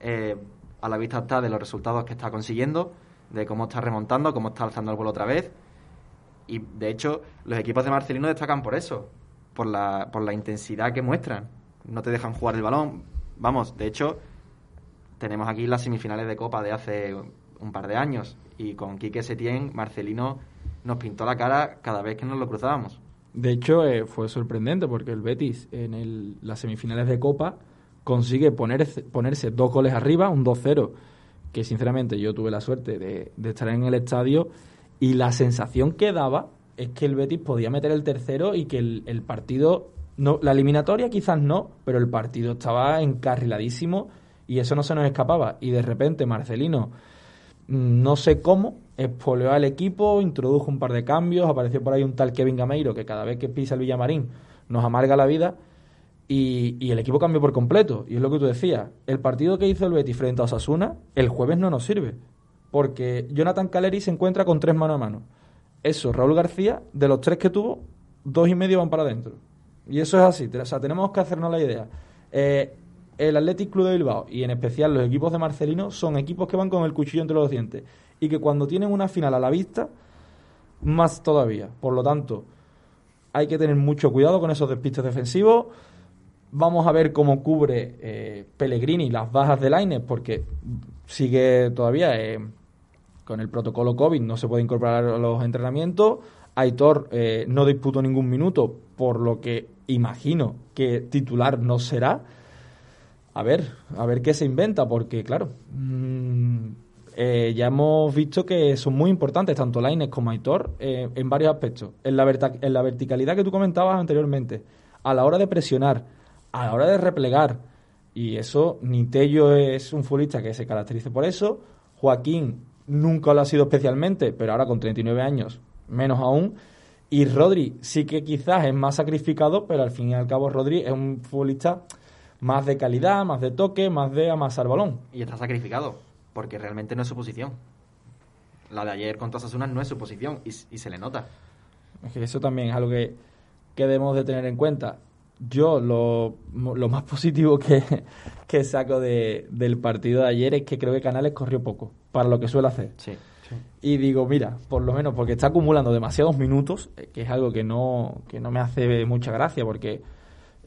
[SPEAKER 2] eh, a la vista está de los resultados que está consiguiendo, de cómo está remontando, cómo está alzando el vuelo otra vez. Y de hecho, los equipos de Marcelino destacan por eso, por la, por la intensidad que muestran. No te dejan jugar el balón, Vamos, de hecho, tenemos aquí las semifinales de Copa de hace un par de años y con Quique Setién, Marcelino nos pintó la cara cada vez que nos lo cruzábamos.
[SPEAKER 1] De hecho, eh, fue sorprendente porque el Betis en las semifinales de Copa consigue ponerse dos goles arriba, un 2-0, que sinceramente yo tuve la suerte de, estar en el estadio y la sensación que daba es que el Betis podía meter el tercero y que el partido no, la eliminatoria quizás no, pero el partido estaba encarriladísimo y eso no se nos escapaba. Y de repente Marcelino, no sé cómo, espoleó al equipo, introdujo un par de cambios, apareció por ahí un tal Kevin Gameiro que cada vez que pisa el Villamarín nos amarga la vida. Y, y, el equipo cambió por completo. Y es lo que tú decías. El partido que hizo el Betis frente a Osasuna, el jueves no nos sirve. Porque Jonathan Caleri se encuentra con tres mano a mano. Eso, Raúl García, de los tres que tuvo, dos y medio van para adentro. Y eso es así. O sea, tenemos que hacernos la idea. Eh, el Athletic Club de Bilbao y en especial los equipos de Marcelino son equipos que van con el cuchillo entre los dientes y que cuando tienen una final a la vista, más todavía. Por lo tanto, hay que tener mucho cuidado con esos despistes defensivos. Vamos a ver cómo cubre eh, Pellegrini las bajas de Lainez, porque sigue todavía eh, con el protocolo COVID, no se puede incorporar a los entrenamientos. Aitor eh, no disputó ningún minuto, por lo que imagino que titular no será. A ver, a ver qué se inventa, porque claro, mm, eh, ya hemos visto que son muy importantes tanto Laines como Aitor eh, en varios aspectos. En la, en la verticalidad que tú comentabas anteriormente, a la hora de presionar, a la hora de replegar, y eso, Nitello es un futbolista que se caracteriza por eso, Joaquín nunca lo ha sido especialmente, pero ahora con 39 años menos aún. Y Rodri sí que quizás es más sacrificado, pero al fin y al cabo Rodri es un futbolista más de calidad, más de toque, más de amasar balón.
[SPEAKER 2] Y está sacrificado, porque realmente no es su posición. La de ayer contra Sasuna no es su posición y, se le nota.
[SPEAKER 1] Es que eso también es algo que, que debemos de tener en cuenta. Yo lo, lo más *laughs* positivo que, que saco de, del partido de ayer es que creo que Canales corrió poco para lo que suele hacer.
[SPEAKER 2] Sí.
[SPEAKER 1] Y digo, mira, por lo menos porque está acumulando demasiados minutos, eh, que es algo que no, que no me hace mucha gracia, porque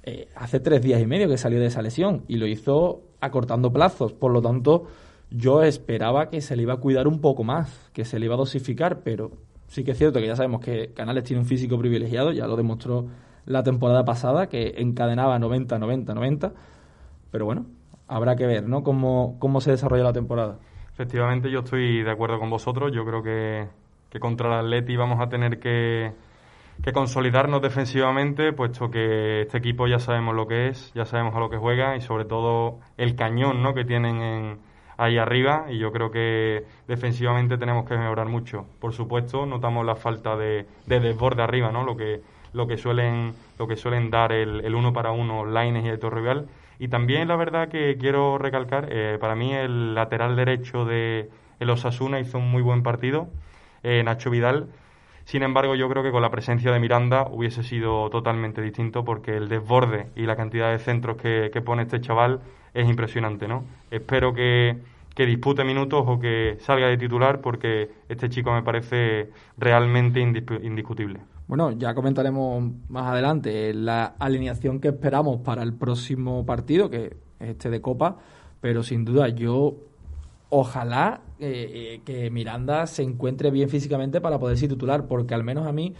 [SPEAKER 1] eh, hace tres días y medio que salió de esa lesión y lo hizo acortando plazos. Por lo tanto, yo esperaba que se le iba a cuidar un poco más, que se le iba a dosificar, pero sí que es cierto que ya sabemos que Canales tiene un físico privilegiado, ya lo demostró la temporada pasada, que encadenaba 90, 90, 90. Pero bueno, habrá que ver, ¿no? Cómo, cómo se desarrolla la temporada.
[SPEAKER 3] Efectivamente, yo estoy de acuerdo con vosotros. Yo creo que, contra el Atleti vamos a tener que, consolidarnos defensivamente, puesto que este equipo ya sabemos lo que es, ya sabemos a lo que juega y sobre todo el cañón ¿no? que tienen ahí arriba. Y yo creo que defensivamente tenemos que mejorar mucho. Por supuesto, notamos la falta de, desborde arriba, ¿no? lo que lo que suelen lo que suelen dar el, el uno para uno Lines y el Torrival y también la verdad que quiero recalcar, eh, para mí el lateral derecho de el Osasuna hizo un muy buen partido, eh, Nacho Vidal. Sin embargo, yo creo que con la presencia de Miranda hubiese sido totalmente distinto porque el desborde y la cantidad de centros que, pone este chaval es impresionante, ¿no? Espero que, que dispute minutos o que salga de titular porque este chico me parece realmente indiscutible.
[SPEAKER 1] Bueno, ya comentaremos más adelante la alineación que esperamos para el próximo partido, que es este de Copa, pero sin duda yo ojalá eh, que Miranda se encuentre bien físicamente para poder ser titular, porque al menos a mí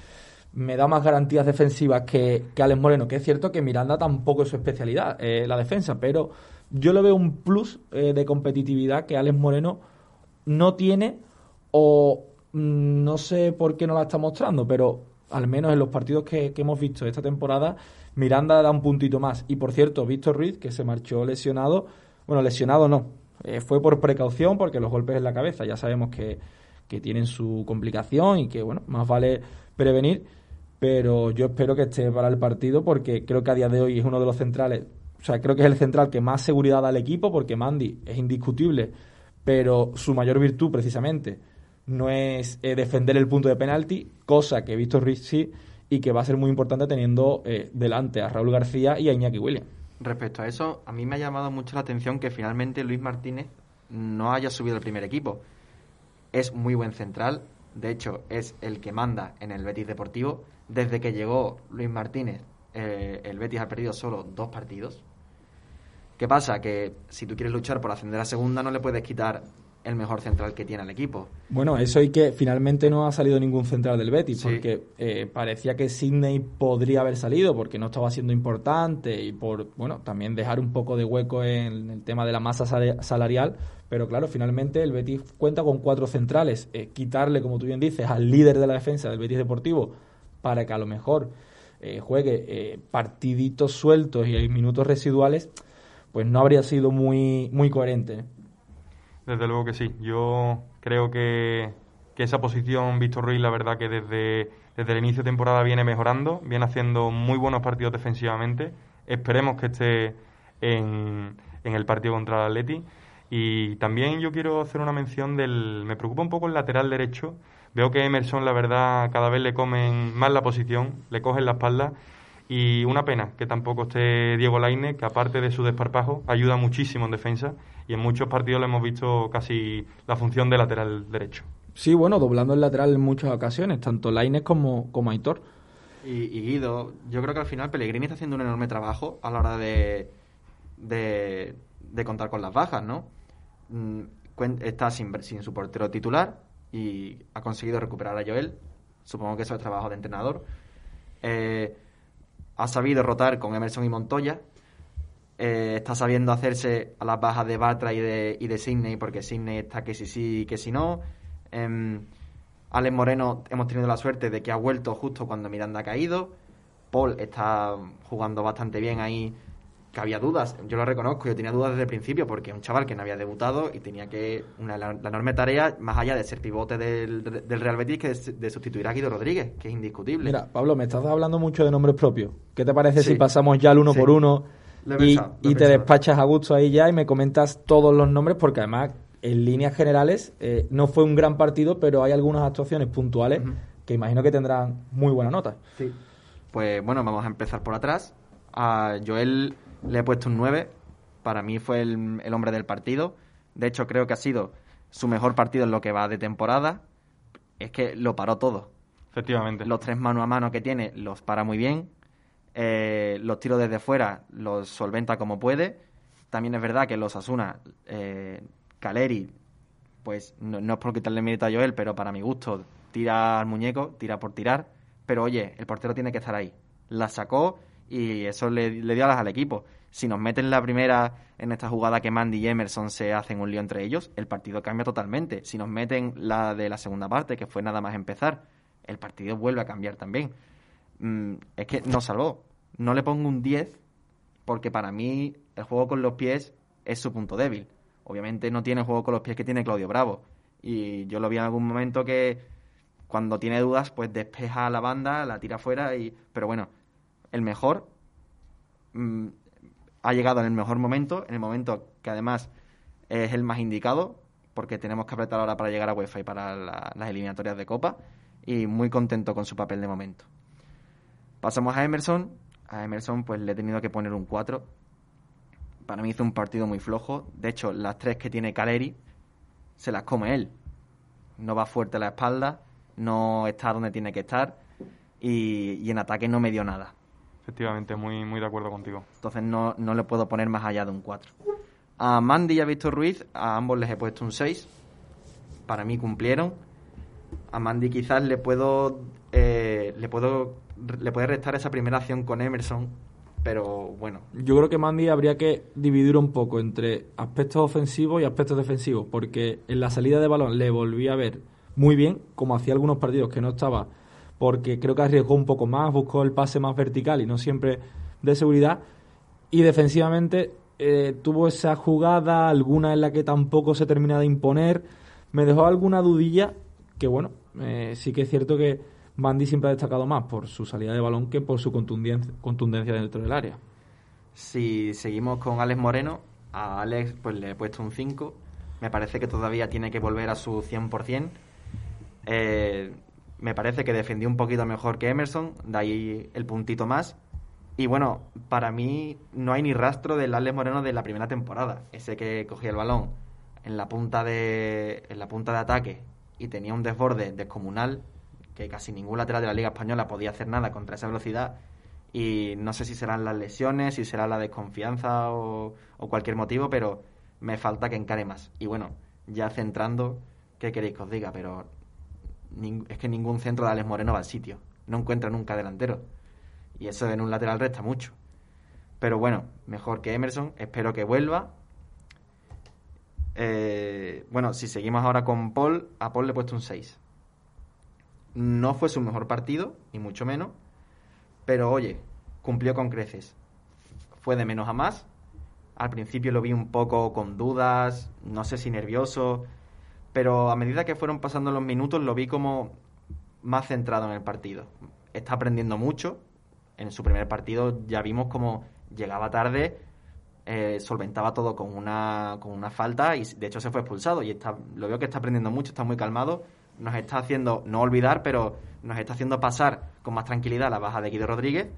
[SPEAKER 1] me da más garantías defensivas que, que Alex Moreno, que es cierto que Miranda tampoco es su especialidad, eh, la defensa, pero yo le veo un plus eh, de competitividad que Alex Moreno no tiene o mm, no sé por qué no la está mostrando, pero al menos en los partidos que, hemos visto esta temporada, Miranda da un puntito más. Y por cierto, Víctor Ruiz, que se marchó lesionado, bueno, lesionado no, eh, fue por precaución porque los golpes en la cabeza ya sabemos que, que tienen su complicación y que, bueno, más vale prevenir, pero yo espero que esté para el partido porque creo que a día de hoy es uno de los centrales, o sea, creo que es el central que más seguridad da al equipo porque Mandy es indiscutible, pero su mayor virtud precisamente no es eh, defender el punto de penalti, cosa que he visto Ruiz sí y que va a ser muy importante teniendo eh, delante a Raúl García y a Iñaki Williams.
[SPEAKER 2] Respecto a eso, a mí me ha llamado mucho la atención que finalmente Luis Martínez no haya subido al primer equipo. Es muy buen central, de hecho es el que manda en el Betis Deportivo. Desde que llegó Luis Martínez, eh, el Betis ha perdido solo dos partidos. ¿Qué pasa? Que si tú quieres luchar por ascender a segunda no le puedes quitar el mejor central que tiene el equipo.
[SPEAKER 1] Bueno, eso y que finalmente no ha salido ningún central del Betis, porque eh, parecía que Sidney podría haber salido porque no estaba siendo importante y por, bueno, también dejar un poco de hueco en el tema de la masa salarial, pero claro, finalmente el Betis cuenta con cuatro centrales. Eh, quitarle, como tú bien dices, al líder de la defensa del Betis Deportivo para que a lo mejor eh, juegue partiditos sueltos y minutos residuales, pues no habría sido muy, muy coherente.
[SPEAKER 3] Desde luego que sí. Yo creo que, esa posición, Víctor Ruiz, la verdad que desde, desde el inicio de temporada viene mejorando, viene haciendo muy buenos partidos defensivamente. Esperemos que esté en, en el partido contra el Atleti. Y también yo quiero hacer una mención del... Me preocupa un poco el lateral derecho. Veo que Emerson, la verdad, cada vez le comen más la posición, le cogen la espalda. Y una pena que tampoco esté Diego Laine, que aparte de su desparpajo, ayuda muchísimo en defensa y en muchos partidos le hemos visto casi la función de lateral derecho.
[SPEAKER 1] Sí, bueno, doblando el lateral en muchas ocasiones, tanto Lainez como, como Aitor.
[SPEAKER 2] Y, Guido, yo creo que al final Pellegrini está haciendo un enorme trabajo a la hora de, de, contar con las bajas, ¿no? Mm, está sin, sin su portero titular y ha conseguido recuperar a Joel. Supongo que eso es trabajo de entrenador. Eh, ha sabido rotar con Emerson y Montoya, eh, está sabiendo hacerse a las bajas de Batra y de, y de Sidney, porque Sidney está que sí sí que si no. Eh, Alex Moreno hemos tenido la suerte de que ha vuelto justo cuando Miranda ha caído. Paul está jugando bastante bien ahí, que había dudas, yo lo reconozco, yo tenía dudas desde el principio porque un chaval que no había debutado y tenía que, una, la, enorme tarea, más allá de ser pivote del, Real Betis, que es de sustituir a Guido Rodríguez, que es indiscutible.
[SPEAKER 1] Mira, Pablo, me estás hablando mucho de nombres propios. ¿Qué te parece si pasamos ya al uno por uno? y, te despachas a gusto ahí ya y me comentas todos los nombres porque además en líneas generales eh, no fue un gran partido, pero hay algunas actuaciones puntuales que imagino que tendrán muy buena nota.
[SPEAKER 2] Sí. Pues bueno, vamos a empezar por atrás. A Joel le he puesto un 9. Para mí fue el, el hombre del partido. De hecho, creo que ha sido su mejor partido en lo que va de temporada. Es que lo paró todo.
[SPEAKER 3] Efectivamente.
[SPEAKER 2] Los tres mano a mano que tiene los para muy bien eh, los tiros desde fuera los solventa como puede. También es verdad que los Asuna, eh, Caleri, pues no, es por quitarle mérito a Joel, pero para mi gusto tira al muñeco, tira por tirar. Pero oye, el portero tiene que estar ahí. La sacó y eso le, dio alas al equipo. Si nos meten la primera en esta jugada que Mandy y Emerson se hacen un lío entre ellos, el partido cambia totalmente. Si nos meten la de la segunda parte, que fue nada más empezar, el partido vuelve a cambiar también. Mm, es que no salvó. No le pongo un 10 porque para mí el juego con los pies es su punto débil. Obviamente no tiene juego con los pies que tiene Claudio Bravo. Y yo lo vi en algún momento que cuando tiene dudas, pues despeja la banda, la tira fuera. Y... Pero bueno, el mejor mm, ha llegado en el mejor momento, en el momento que además es el más indicado, porque tenemos que apretar ahora para llegar a UEFA y para las eliminatorias de Copa. Y muy contento con su papel de momento. Pasamos a Emerson. A Emerson pues le he tenido que poner un 4. Para mí hizo un partido muy flojo. De hecho, las tres que tiene Caleri se las come él. No va fuerte a la espalda, no está donde tiene que estar y, en ataque no me dio nada.
[SPEAKER 3] Efectivamente, muy, muy de acuerdo contigo.
[SPEAKER 2] Entonces no, no le puedo poner más allá de un 4. A Mandy y a Víctor Ruiz, a ambos les he puesto un 6. Para mí cumplieron. A Mandy quizás le puedo eh, le puedo le puede restar esa primera acción con Emerson, pero bueno.
[SPEAKER 1] Yo creo que Mandy habría que dividir un poco entre aspectos ofensivos y aspectos defensivos, porque en la salida de balón le volví a ver muy bien, como hacía algunos partidos que no estaba, porque creo que arriesgó un poco más, buscó el pase más vertical y no siempre de seguridad, y defensivamente eh, tuvo esa jugada, alguna en la que tampoco se termina de imponer, me dejó alguna dudilla, que bueno, eh, sí que es cierto que Mandy siempre ha destacado más por su salida de balón que por su contundencia, contundencia dentro del área.
[SPEAKER 2] Si seguimos con Alex Moreno, a Alex pues le he puesto un 5. Me parece que todavía tiene que volver a su 100%. Eh, me parece que defendió un poquito mejor que Emerson, de ahí el puntito más. Y bueno, para mí no hay ni rastro del Alex Moreno de la primera temporada. Ese que cogía el balón en la punta de, en la punta de ataque y tenía un desborde descomunal que casi ningún lateral de la Liga Española podía hacer nada contra esa velocidad. Y no sé si serán las lesiones, si será la desconfianza o, cualquier motivo, pero me falta que encare más. Y bueno, ya centrando, ¿qué queréis que os diga? Pero es que ningún centro de Alex Moreno va al sitio. No encuentra nunca delantero. Y eso en un lateral resta mucho. Pero bueno, mejor que Emerson. Espero que vuelva. Eh, bueno, si seguimos ahora con Paul, a Paul le he puesto un 6. No fue su mejor partido, ni mucho menos, pero oye, cumplió con creces. Fue de menos a más. Al principio lo vi un poco con dudas, no sé si nervioso, pero a medida que fueron pasando los minutos lo vi como más centrado en el partido. Está aprendiendo mucho. En su primer partido ya vimos como llegaba tarde, eh, solventaba todo con una, con una falta y de hecho se fue expulsado. Y está, lo veo que está aprendiendo mucho, está muy calmado nos está haciendo, no olvidar, pero nos está haciendo pasar con más tranquilidad la baja de Guido Rodríguez.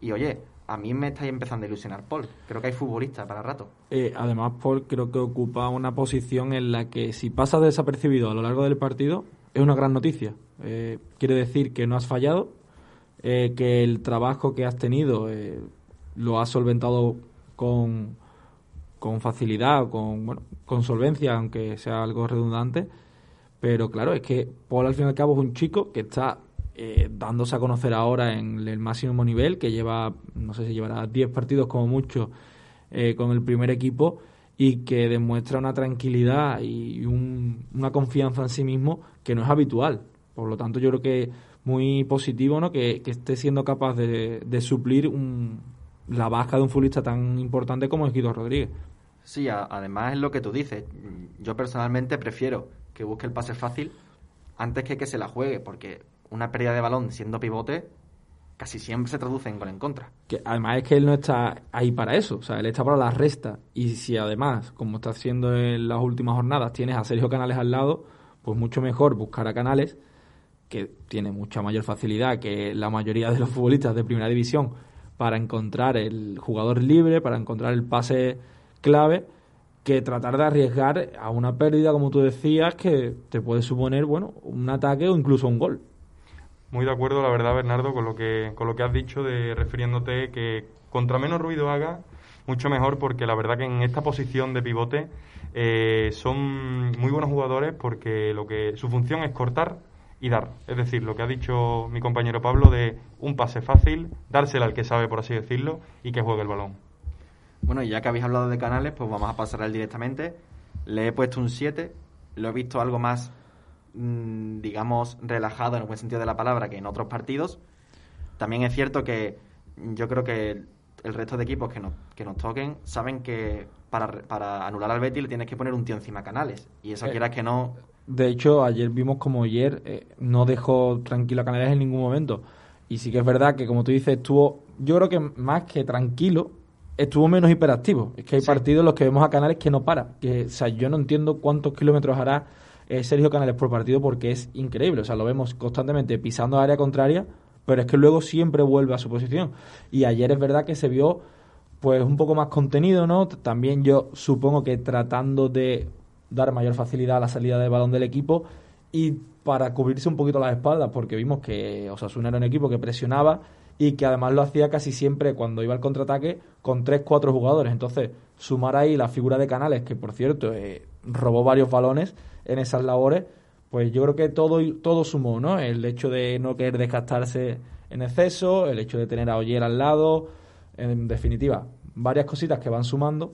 [SPEAKER 2] Y oye, a mí me está empezando a ilusionar Paul. Creo que hay futbolista para rato.
[SPEAKER 1] Eh, además, Paul creo que ocupa una posición en la que si pasa desapercibido a lo largo del partido, es una gran noticia. Eh, quiere decir que no has fallado, eh, que el trabajo que has tenido lo has solventado con, con facilidad, con, bueno, con solvencia, aunque sea algo redundante pero claro, es que Paul al fin y al cabo es un chico que está eh, dándose a conocer ahora en el máximo nivel, que lleva, no sé si llevará 10 partidos como mucho eh, con el primer equipo y que demuestra una tranquilidad y una confianza en sí mismo que no es habitual. Por lo tanto, yo creo que muy positivo ¿no? que, esté siendo capaz de, suplir la baja de un futbolista tan importante como es Guido Rodríguez.
[SPEAKER 2] Sí, además es lo que tú dices. Yo personalmente prefiero que busque el pase fácil antes que que se la juegue, porque una pérdida de balón siendo pivote casi siempre se traduce en gol en contra.
[SPEAKER 1] Que además es que él no está ahí para eso, o sea, él está para la resta. Y si además, como está haciendo en las últimas jornadas, tienes a Sergio Canales al lado, pues mucho mejor buscar a Canales, que tiene mucha mayor facilidad que la mayoría de los futbolistas de primera división para encontrar el jugador libre, para encontrar el pase clave que tratar de arriesgar a una pérdida, como tú decías, que te puede suponer, bueno, un ataque o incluso un gol.
[SPEAKER 3] Muy de acuerdo, la verdad, Bernardo, con lo que, con lo que has dicho, de refiriéndote que contra menos ruido haga, mucho mejor, porque la verdad que en esta posición de pivote eh, son muy buenos jugadores porque lo que su función es cortar y dar. Es decir, lo que ha dicho mi compañero Pablo de un pase fácil, dársela al que sabe, por así decirlo, y que juegue el balón.
[SPEAKER 2] Bueno, ya que habéis hablado de canales, pues vamos a pasar al directamente. Le he puesto un 7. Lo he visto algo más, digamos, relajado en el buen sentido de la palabra que en otros partidos. También es cierto que yo creo que el resto de equipos que nos, que nos toquen saben que para, anular al Betis le tienes que poner un tío encima Canales. Y eso eh, quieras que no...
[SPEAKER 1] De hecho, ayer vimos como ayer eh, no dejó tranquilo a Canales en ningún momento. Y sí que es verdad que, como tú dices, estuvo, yo creo que más que tranquilo, estuvo menos hiperactivo. Es que hay partidos en los que vemos a Canales que no para. Que, o sea, yo no entiendo cuántos kilómetros hará Sergio Canales por partido porque es increíble. O sea, lo vemos constantemente pisando área contraria, pero es que luego siempre vuelve a su posición. Y ayer es verdad que se vio pues un poco más contenido, ¿no? También yo supongo que tratando de dar mayor facilidad a la salida de balón del equipo y para cubrirse un poquito las espaldas, porque vimos que Osasuna era un equipo que presionaba y que además lo hacía casi siempre cuando iba al contraataque con 3-4 jugadores. Entonces, sumar ahí la figura de Canales, que por cierto eh, robó varios balones en esas labores, pues yo creo que todo, todo sumó, ¿no? El hecho de no querer desgastarse en exceso, el hecho de tener a Oyer al lado, en definitiva, varias cositas que van sumando.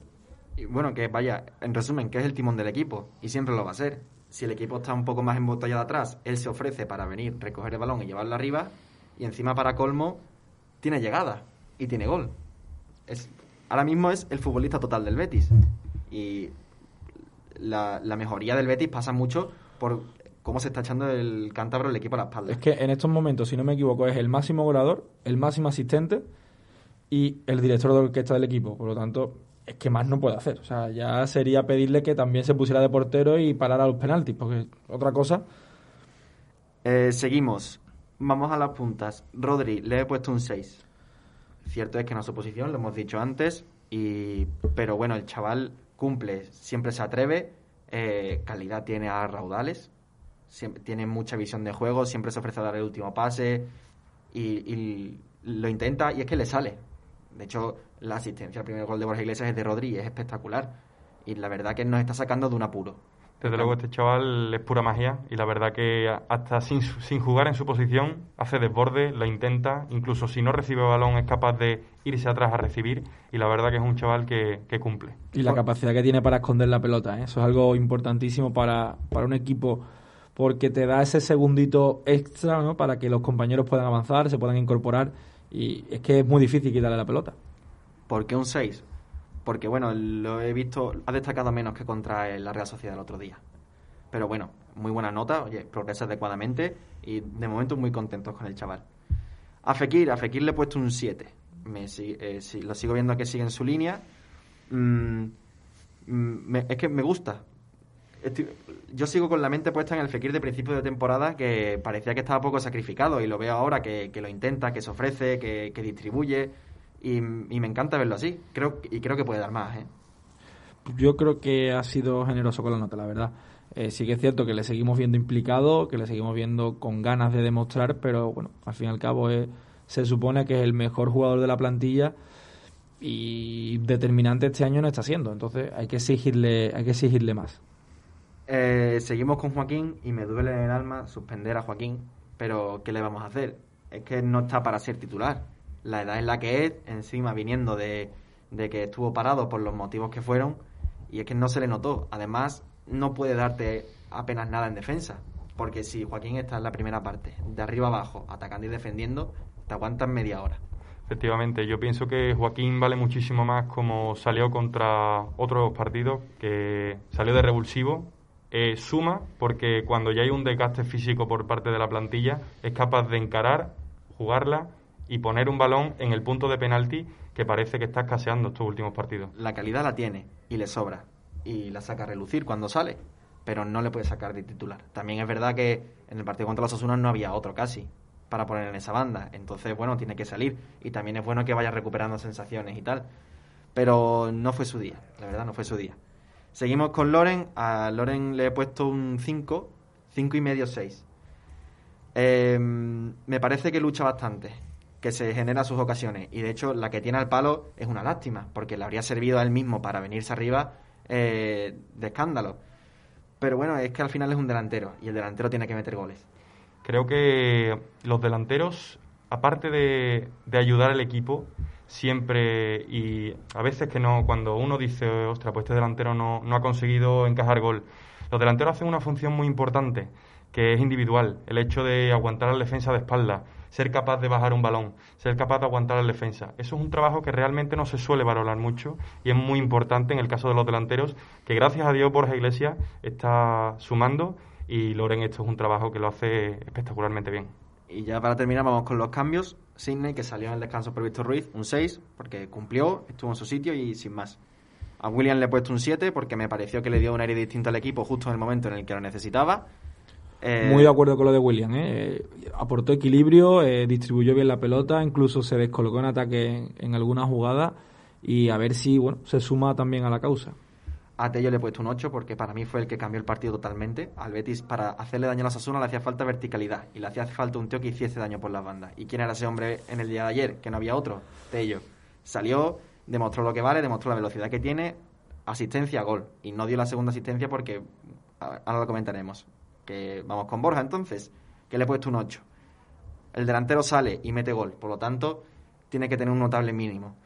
[SPEAKER 2] Y bueno, que vaya, en resumen, que es el timón del equipo y siempre lo va a ser. Si el equipo está un poco más embotellado atrás, él se ofrece para venir, recoger el balón y llevarlo arriba y encima para colmo tiene llegada y tiene gol. Es, ahora mismo es el futbolista total del Betis y la, la mejoría del Betis pasa mucho por cómo se está echando el cántabro el equipo a la espalda.
[SPEAKER 1] Es que en estos momentos, si no me equivoco, es el máximo goleador, el máximo asistente y el director de orquesta del equipo. Por lo tanto, es que más no puede hacer. O sea, ya sería pedirle que también se pusiera de portero y parara los penaltis, porque otra cosa.
[SPEAKER 2] Eh, seguimos. Vamos a las puntas. Rodri, le he puesto un 6. Cierto es que no es su posición, lo hemos dicho antes, y pero bueno, el chaval cumple, siempre se atreve, eh, calidad tiene a raudales, siempre, tiene mucha visión de juego, siempre se ofrece a dar el último pase y, y lo intenta y es que le sale. De hecho, la asistencia al primer gol de Borja Iglesias es de Rodri, es espectacular. Y la verdad que nos está sacando de un apuro.
[SPEAKER 3] Desde luego este chaval es pura magia y la verdad que hasta sin, sin jugar en su posición hace desborde, lo intenta, incluso si no recibe balón es capaz de irse atrás a recibir y la verdad que es un chaval que, que cumple.
[SPEAKER 1] Y la capacidad que tiene para esconder la pelota, ¿eh? eso es algo importantísimo para, para un equipo porque te da ese segundito extra ¿no? para que los compañeros puedan avanzar, se puedan incorporar y es que es muy difícil quitarle la pelota.
[SPEAKER 2] ¿Por qué un 6? Porque, bueno, lo he visto, ha destacado menos que contra la Real Sociedad el otro día. Pero bueno, muy buena nota, oye, progresa adecuadamente y de momento muy contentos con el chaval. A Fekir, a Fekir le he puesto un 7. Me, eh, sí, lo sigo viendo que sigue en su línea. Mm, me, es que me gusta. Yo sigo con la mente puesta en el Fekir de principio de temporada que parecía que estaba poco sacrificado y lo veo ahora que, que lo intenta, que se ofrece, que, que distribuye y, y, me encanta verlo así. Creo, y creo que puede dar más. ¿eh?
[SPEAKER 1] Yo creo que ha sido generoso con la nota, la verdad. Eh, sí que es cierto que le seguimos viendo implicado, que le seguimos viendo con ganas de demostrar, pero bueno, al fin y al cabo es, se supone que es el mejor jugador de la plantilla y determinante este año no está siendo. Entonces hay que exigirle, hay que exigirle más.
[SPEAKER 2] Eh, seguimos con Joaquín y me duele en el alma suspender a Joaquín, pero ¿qué le vamos a hacer? Es que no está para ser titular. La edad es la que es, encima viniendo de, de que estuvo parado por los motivos que fueron, y es que no se le notó. Además, no puede darte apenas nada en defensa, porque si Joaquín está en la primera parte, de arriba abajo, atacando y defendiendo, te aguantan media hora.
[SPEAKER 3] Efectivamente, yo pienso que Joaquín vale muchísimo más como salió contra otros partidos, que salió de revulsivo, eh, suma porque cuando ya hay un desgaste físico por parte de la plantilla es capaz de encarar, jugarla y poner un balón en el punto de penalti que parece que está escaseando estos últimos partidos.
[SPEAKER 2] La calidad la tiene y le sobra y la saca a relucir cuando sale, pero no le puede sacar de titular. También es verdad que en el partido contra los Asunas no había otro casi para poner en esa banda, entonces bueno, tiene que salir y también es bueno que vaya recuperando sensaciones y tal, pero no fue su día, la verdad no fue su día. Seguimos con Loren. A Loren le he puesto un 5, 5 y medio, 6. Eh, me parece que lucha bastante, que se genera sus ocasiones. Y de hecho, la que tiene al palo es una lástima, porque le habría servido a él mismo para venirse arriba eh, de escándalo. Pero bueno, es que al final es un delantero y el delantero tiene que meter goles.
[SPEAKER 3] Creo que los delanteros, aparte de, de ayudar al equipo, siempre y a veces que no, cuando uno dice, ostras, pues este delantero no, no ha conseguido encajar gol, los delanteros hacen una función muy importante, que es individual, el hecho de aguantar la defensa de espalda, ser capaz de bajar un balón, ser capaz de aguantar la defensa. Eso es un trabajo que realmente no se suele valorar mucho y es muy importante en el caso de los delanteros, que gracias a Dios Borja Iglesias está sumando y Loren esto es un trabajo que lo hace espectacularmente bien.
[SPEAKER 2] Y ya para terminar vamos con los cambios. Sidney, que salió en el descanso Víctor Ruiz, un 6, porque cumplió, estuvo en su sitio y sin más. A William le he puesto un 7 porque me pareció que le dio un aire distinto al equipo justo en el momento en el que lo necesitaba.
[SPEAKER 1] Eh, Muy de acuerdo con lo de William. ¿eh? aportó equilibrio, eh, distribuyó bien la pelota, incluso se descolocó en ataque en, en alguna jugada y a ver si bueno se suma también a la causa.
[SPEAKER 2] A Tello le he puesto un 8 porque para mí fue el que cambió el partido totalmente. Al Betis, para hacerle daño a la Sasuna, le hacía falta verticalidad y le hacía falta un tío que hiciese daño por las bandas. ¿Y quién era ese hombre en el día de ayer? Que no había otro. Tello. Salió, demostró lo que vale, demostró la velocidad que tiene, asistencia, gol. Y no dio la segunda asistencia porque ahora lo comentaremos. Que vamos con Borja entonces, que le he puesto un 8. El delantero sale y mete gol, por lo tanto, tiene que tener un notable mínimo.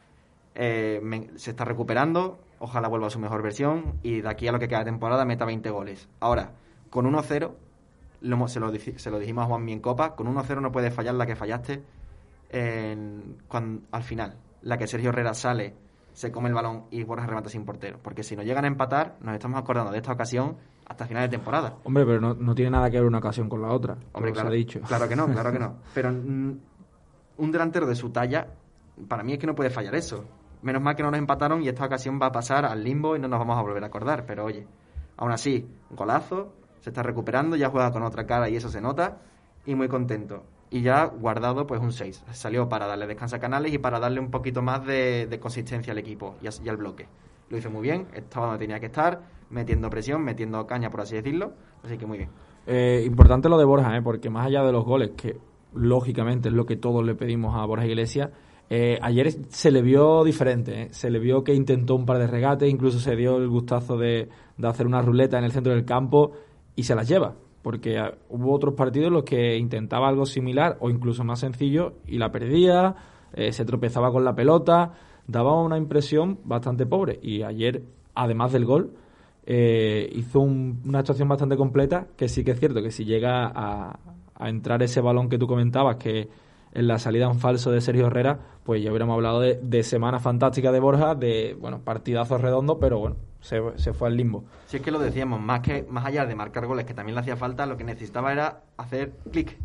[SPEAKER 2] Eh, se está recuperando, ojalá vuelva a su mejor versión y de aquí a lo que queda de temporada meta 20 goles. Ahora, con 1-0, se, lo, se, lo, dijimos a Juan en Copa, con 1-0 no puedes fallar la que fallaste al final. La que Sergio Herrera sale, se come el balón y Borja remata sin portero. Porque si nos llegan a empatar, nos estamos acordando de esta ocasión hasta final de temporada.
[SPEAKER 1] Hombre, pero no, tiene nada que ver una ocasión con la otra.
[SPEAKER 2] Hombre, claro, dicho. claro que no, claro que no. *laughs* Pero un delantero de su talla, para mí es que no puede fallar eso. Menos mal que no nos empataron y esta ocasión va a pasar al limbo y no nos vamos a volver a acordar. Pero oye, aún así, un golazo, se está recuperando, ya juega con otra cara y eso se nota. Y muy contento. Y ya guardado pues un 6. Salió para darle descanso a Canales y para darle un poquito más de, consistencia al equipo y, al bloque. Lo hizo muy bien, estaba donde tenía que estar, metiendo presión, metiendo caña, por así decirlo. Así que muy bien.
[SPEAKER 1] Eh, importante lo de Borja, ¿eh? porque más allá de los goles, que lógicamente es lo que todos le pedimos a Borja Iglesias, eh, ayer se le vio diferente, ¿eh? se le vio que intentó un par de regates, incluso se dio el gustazo de, hacer una ruleta en el centro del campo y se las lleva, porque ah, hubo otros partidos en los que intentaba algo similar o incluso más sencillo y la perdía, se tropezaba con la pelota, daba una impresión bastante pobre y ayer, además del gol, hizo una actuación bastante completa, que sí que es cierto que si llega a, a entrar ese balón que tú comentabas, que en la salida en falso de Sergio Herrera, pues ya hubiéramos hablado de, semana fantástica de Borja, de bueno, partidazos redondos, pero bueno, se, se, fue al limbo.
[SPEAKER 2] Si es que lo decíamos, más que más allá de marcar goles, que también le hacía falta, lo que necesitaba era hacer clic,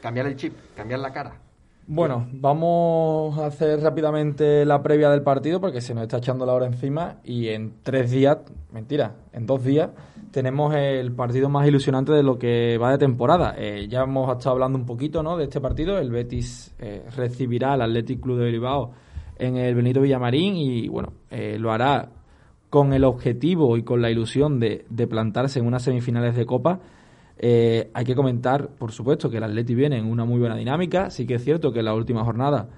[SPEAKER 2] cambiar el chip, cambiar la cara.
[SPEAKER 1] Bueno, vamos a hacer rápidamente la previa del partido porque se nos está echando la hora encima y en tres días, mentira, en dos días tenemos el partido más ilusionante de lo que va de temporada. Eh, ya hemos estado hablando un poquito ¿no? de este partido. El Betis eh, recibirá al Athletic Club de Bilbao en el Benito Villamarín y bueno, eh, lo hará con el objetivo y con la ilusión de, plantarse en unas semifinales de Copa. Hay que comentar, por supuesto, que el Athletic viene en una muy buena dinámica. Sí que es cierto que la última jornada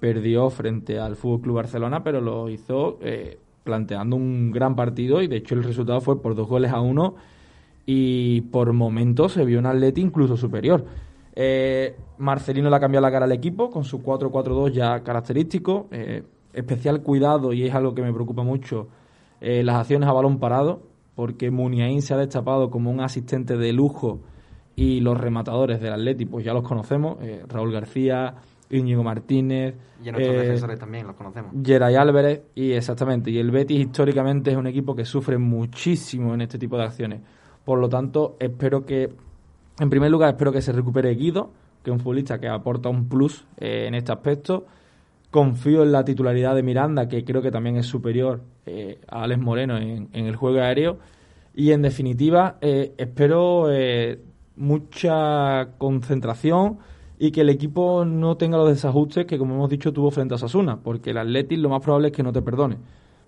[SPEAKER 1] perdió frente al Fútbol Club Barcelona, pero lo hizo planteando un gran partido y de hecho el resultado fue por dos goles a uno y por momentos se vio un Atleti incluso superior. Eh, Marcelino le ha cambiado la cara al equipo con su 4-4-2 ya característico. Eh, especial cuidado, y es algo que me preocupa mucho, eh, las acciones a balón parado, porque Muniain se ha destapado como un asistente de lujo y los rematadores del Atleti, pues ya los conocemos, Raúl García, Íñigo Martínez.
[SPEAKER 2] Y nuestros eh, defensores también, los conocemos.
[SPEAKER 1] Geray Álvarez, y exactamente. Y el Betis históricamente es un equipo que sufre muchísimo en este tipo de acciones. Por lo tanto, espero que, en primer lugar, espero que se recupere Guido, que es un futbolista que aporta un plus eh, en este aspecto. Confío en la titularidad de Miranda, que creo que también es superior eh, a Alex Moreno en, en, el juego aéreo. Y en definitiva, espero mucha concentración y que el equipo no tenga los desajustes que, como hemos dicho, tuvo frente a Sasuna, porque el Athletic lo más probable es que no te perdone,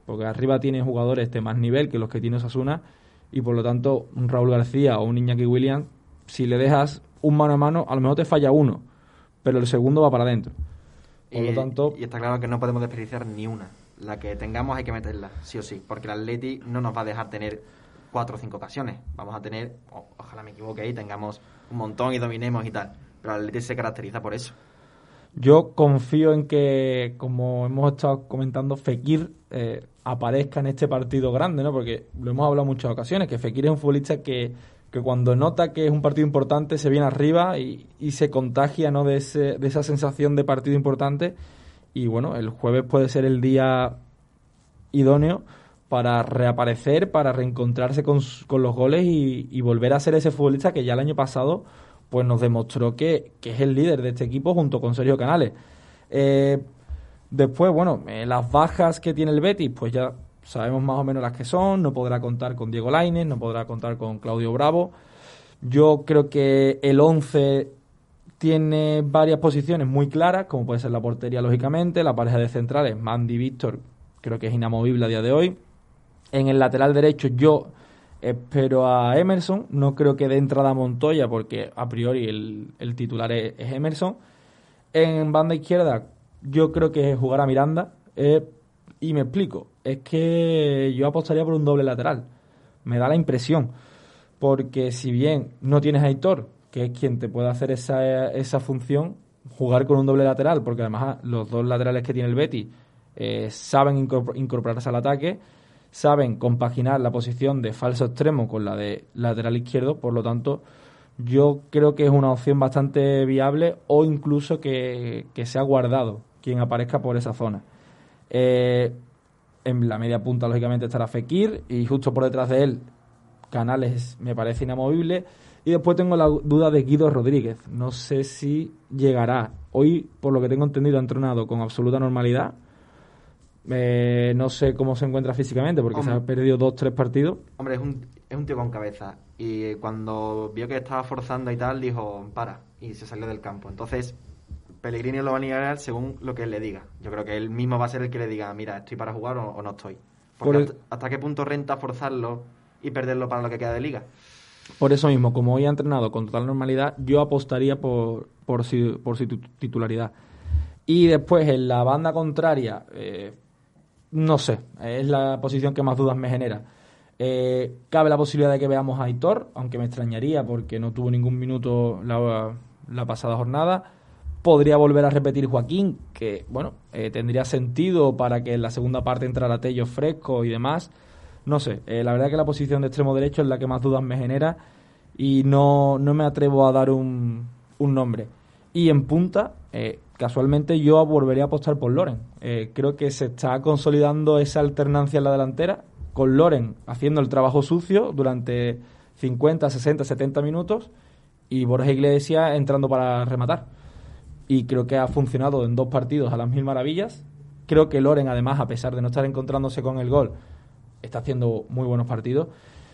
[SPEAKER 1] porque arriba tiene jugadores de más nivel que los que tiene Sasuna, y por lo tanto, un Raúl García o un Iñaki Williams, si le dejas un mano a mano, a lo mejor te falla uno, pero el segundo va para adentro.
[SPEAKER 2] Por y, lo tanto, y está claro que no podemos desperdiciar ni una. La que tengamos hay que meterla, sí o sí, porque el Athletic no nos va a dejar tener cuatro o cinco ocasiones. Vamos a tener, ojalá me equivoque y tengamos un montón y dominemos y tal pero el Atleti se caracteriza por eso.
[SPEAKER 1] Yo confío en que, como hemos estado comentando, Fekir eh, aparezca en este partido grande, ¿no? Porque lo hemos hablado en muchas ocasiones, que Fekir es un futbolista que, que cuando nota que es un partido importante se viene arriba y, y se contagia, ¿no? De, ese, de esa sensación de partido importante. Y bueno, el jueves puede ser el día idóneo para reaparecer, para reencontrarse con, con los goles y, volver a ser ese futbolista que ya el año pasado pues nos demostró que, es el líder de este equipo junto con Sergio Canales. Eh, después, bueno, eh, las bajas que tiene el Betis, pues ya sabemos más o menos las que son. No podrá contar con Diego Lainez, no podrá contar con Claudio Bravo. Yo creo que el 11 tiene varias posiciones muy claras, como puede ser la portería, lógicamente, la pareja de centrales, Mandy Víctor, creo que es inamovible a día de hoy. En el lateral derecho yo Espero a Emerson, no creo que de entrada Montoya, porque a priori el, titular es, Emerson. En banda izquierda, yo creo que jugará Miranda. Eh, y me explico, es que yo apostaría por un doble lateral. Me da la impresión. porque si bien no tienes a Aitor, que es quien te puede hacer esa, esa función, jugar con un doble lateral, porque además los dos laterales que tiene el Betty eh, saben incorporarse al ataque, saben compaginar la posición de falso extremo con la de lateral izquierdo, por lo tanto, yo creo que es una opción bastante viable o incluso que, que se ha guardado quien aparezca por esa zona. Eh, en la media punta, lógicamente, estará Fekir y justo por detrás de él, Canales me parece inamovible. Y después tengo la duda de Guido Rodríguez. No sé si llegará. Hoy, por lo que tengo entendido, ha entrenado con absoluta normalidad. Eh, no sé cómo se encuentra físicamente porque se ha perdido dos, tres partidos.
[SPEAKER 2] Hombre, es un, es un tío con cabeza. Y cuando vio que estaba forzando y tal, dijo, para. Y se salió del campo. Entonces, Pellegrini lo va a negar según lo que él le diga. Yo creo que él mismo va a ser el que le diga, mira, estoy para jugar o, no estoy. Porque hasta, qué punto renta forzarlo y perderlo para lo que queda de liga.
[SPEAKER 1] Por eso mismo, como hoy ha entrenado con total normalidad, yo apostaría por, por, su, por su titularidad. Y después, en la banda contraria, eh, no sé, es la posición que más dudas me genera. Eh, cabe la posibilidad de que veamos a Aitor, aunque me extrañaría porque no tuvo ningún minuto la, la pasada jornada podría volver a repetir Joaquín, que bueno, eh, tendría sentido para que en la segunda parte entrara Tello fresco y demás. No sé, eh, la verdad que la posición de extremo derecho es la que más dudas me genera y no, no me atrevo a dar un, un nombre. Y en punta, eh, casualmente yo volvería a apostar por Loren. creo que se está consolidando esa alternancia en la delantera, con Loren haciendo el trabajo sucio durante 50, 60, 70 minutos y Borja Iglesias entrando para rematar y creo que ha funcionado en dos partidos a las mil maravillas. Creo que Loren, además, a pesar de no estar encontrándose con el gol, está haciendo muy buenos partidos.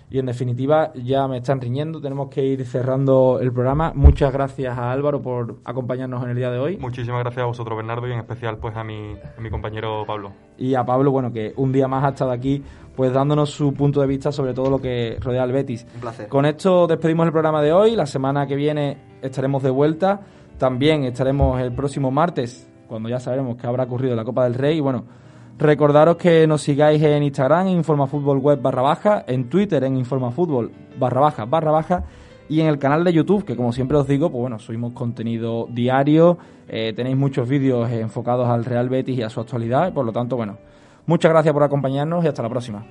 [SPEAKER 1] Y en definitiva, ya me están riñendo, tenemos que ir cerrando el programa. Muchas gracias a Álvaro por acompañarnos en el día de hoy.
[SPEAKER 3] Muchísimas gracias a vosotros, Bernardo, y en especial pues a mi, a mi compañero Pablo.
[SPEAKER 1] Y a Pablo, bueno, que un día más ha estado aquí, pues dándonos su punto de vista sobre todo lo que rodea al Betis.
[SPEAKER 2] Un placer.
[SPEAKER 1] Con esto despedimos el programa de hoy. La semana que viene estaremos de vuelta. También estaremos el próximo martes, cuando ya sabremos que habrá ocurrido la Copa del Rey. Y bueno, recordaros que nos sigáis en Instagram, en Web barra baja, en Twitter, en Informafútbol barra baja barra baja y en el canal de YouTube, que como siempre os digo, pues bueno, subimos contenido diario, eh, tenéis muchos vídeos enfocados al Real Betis y a su actualidad, por lo tanto, bueno, muchas gracias por acompañarnos y hasta la próxima.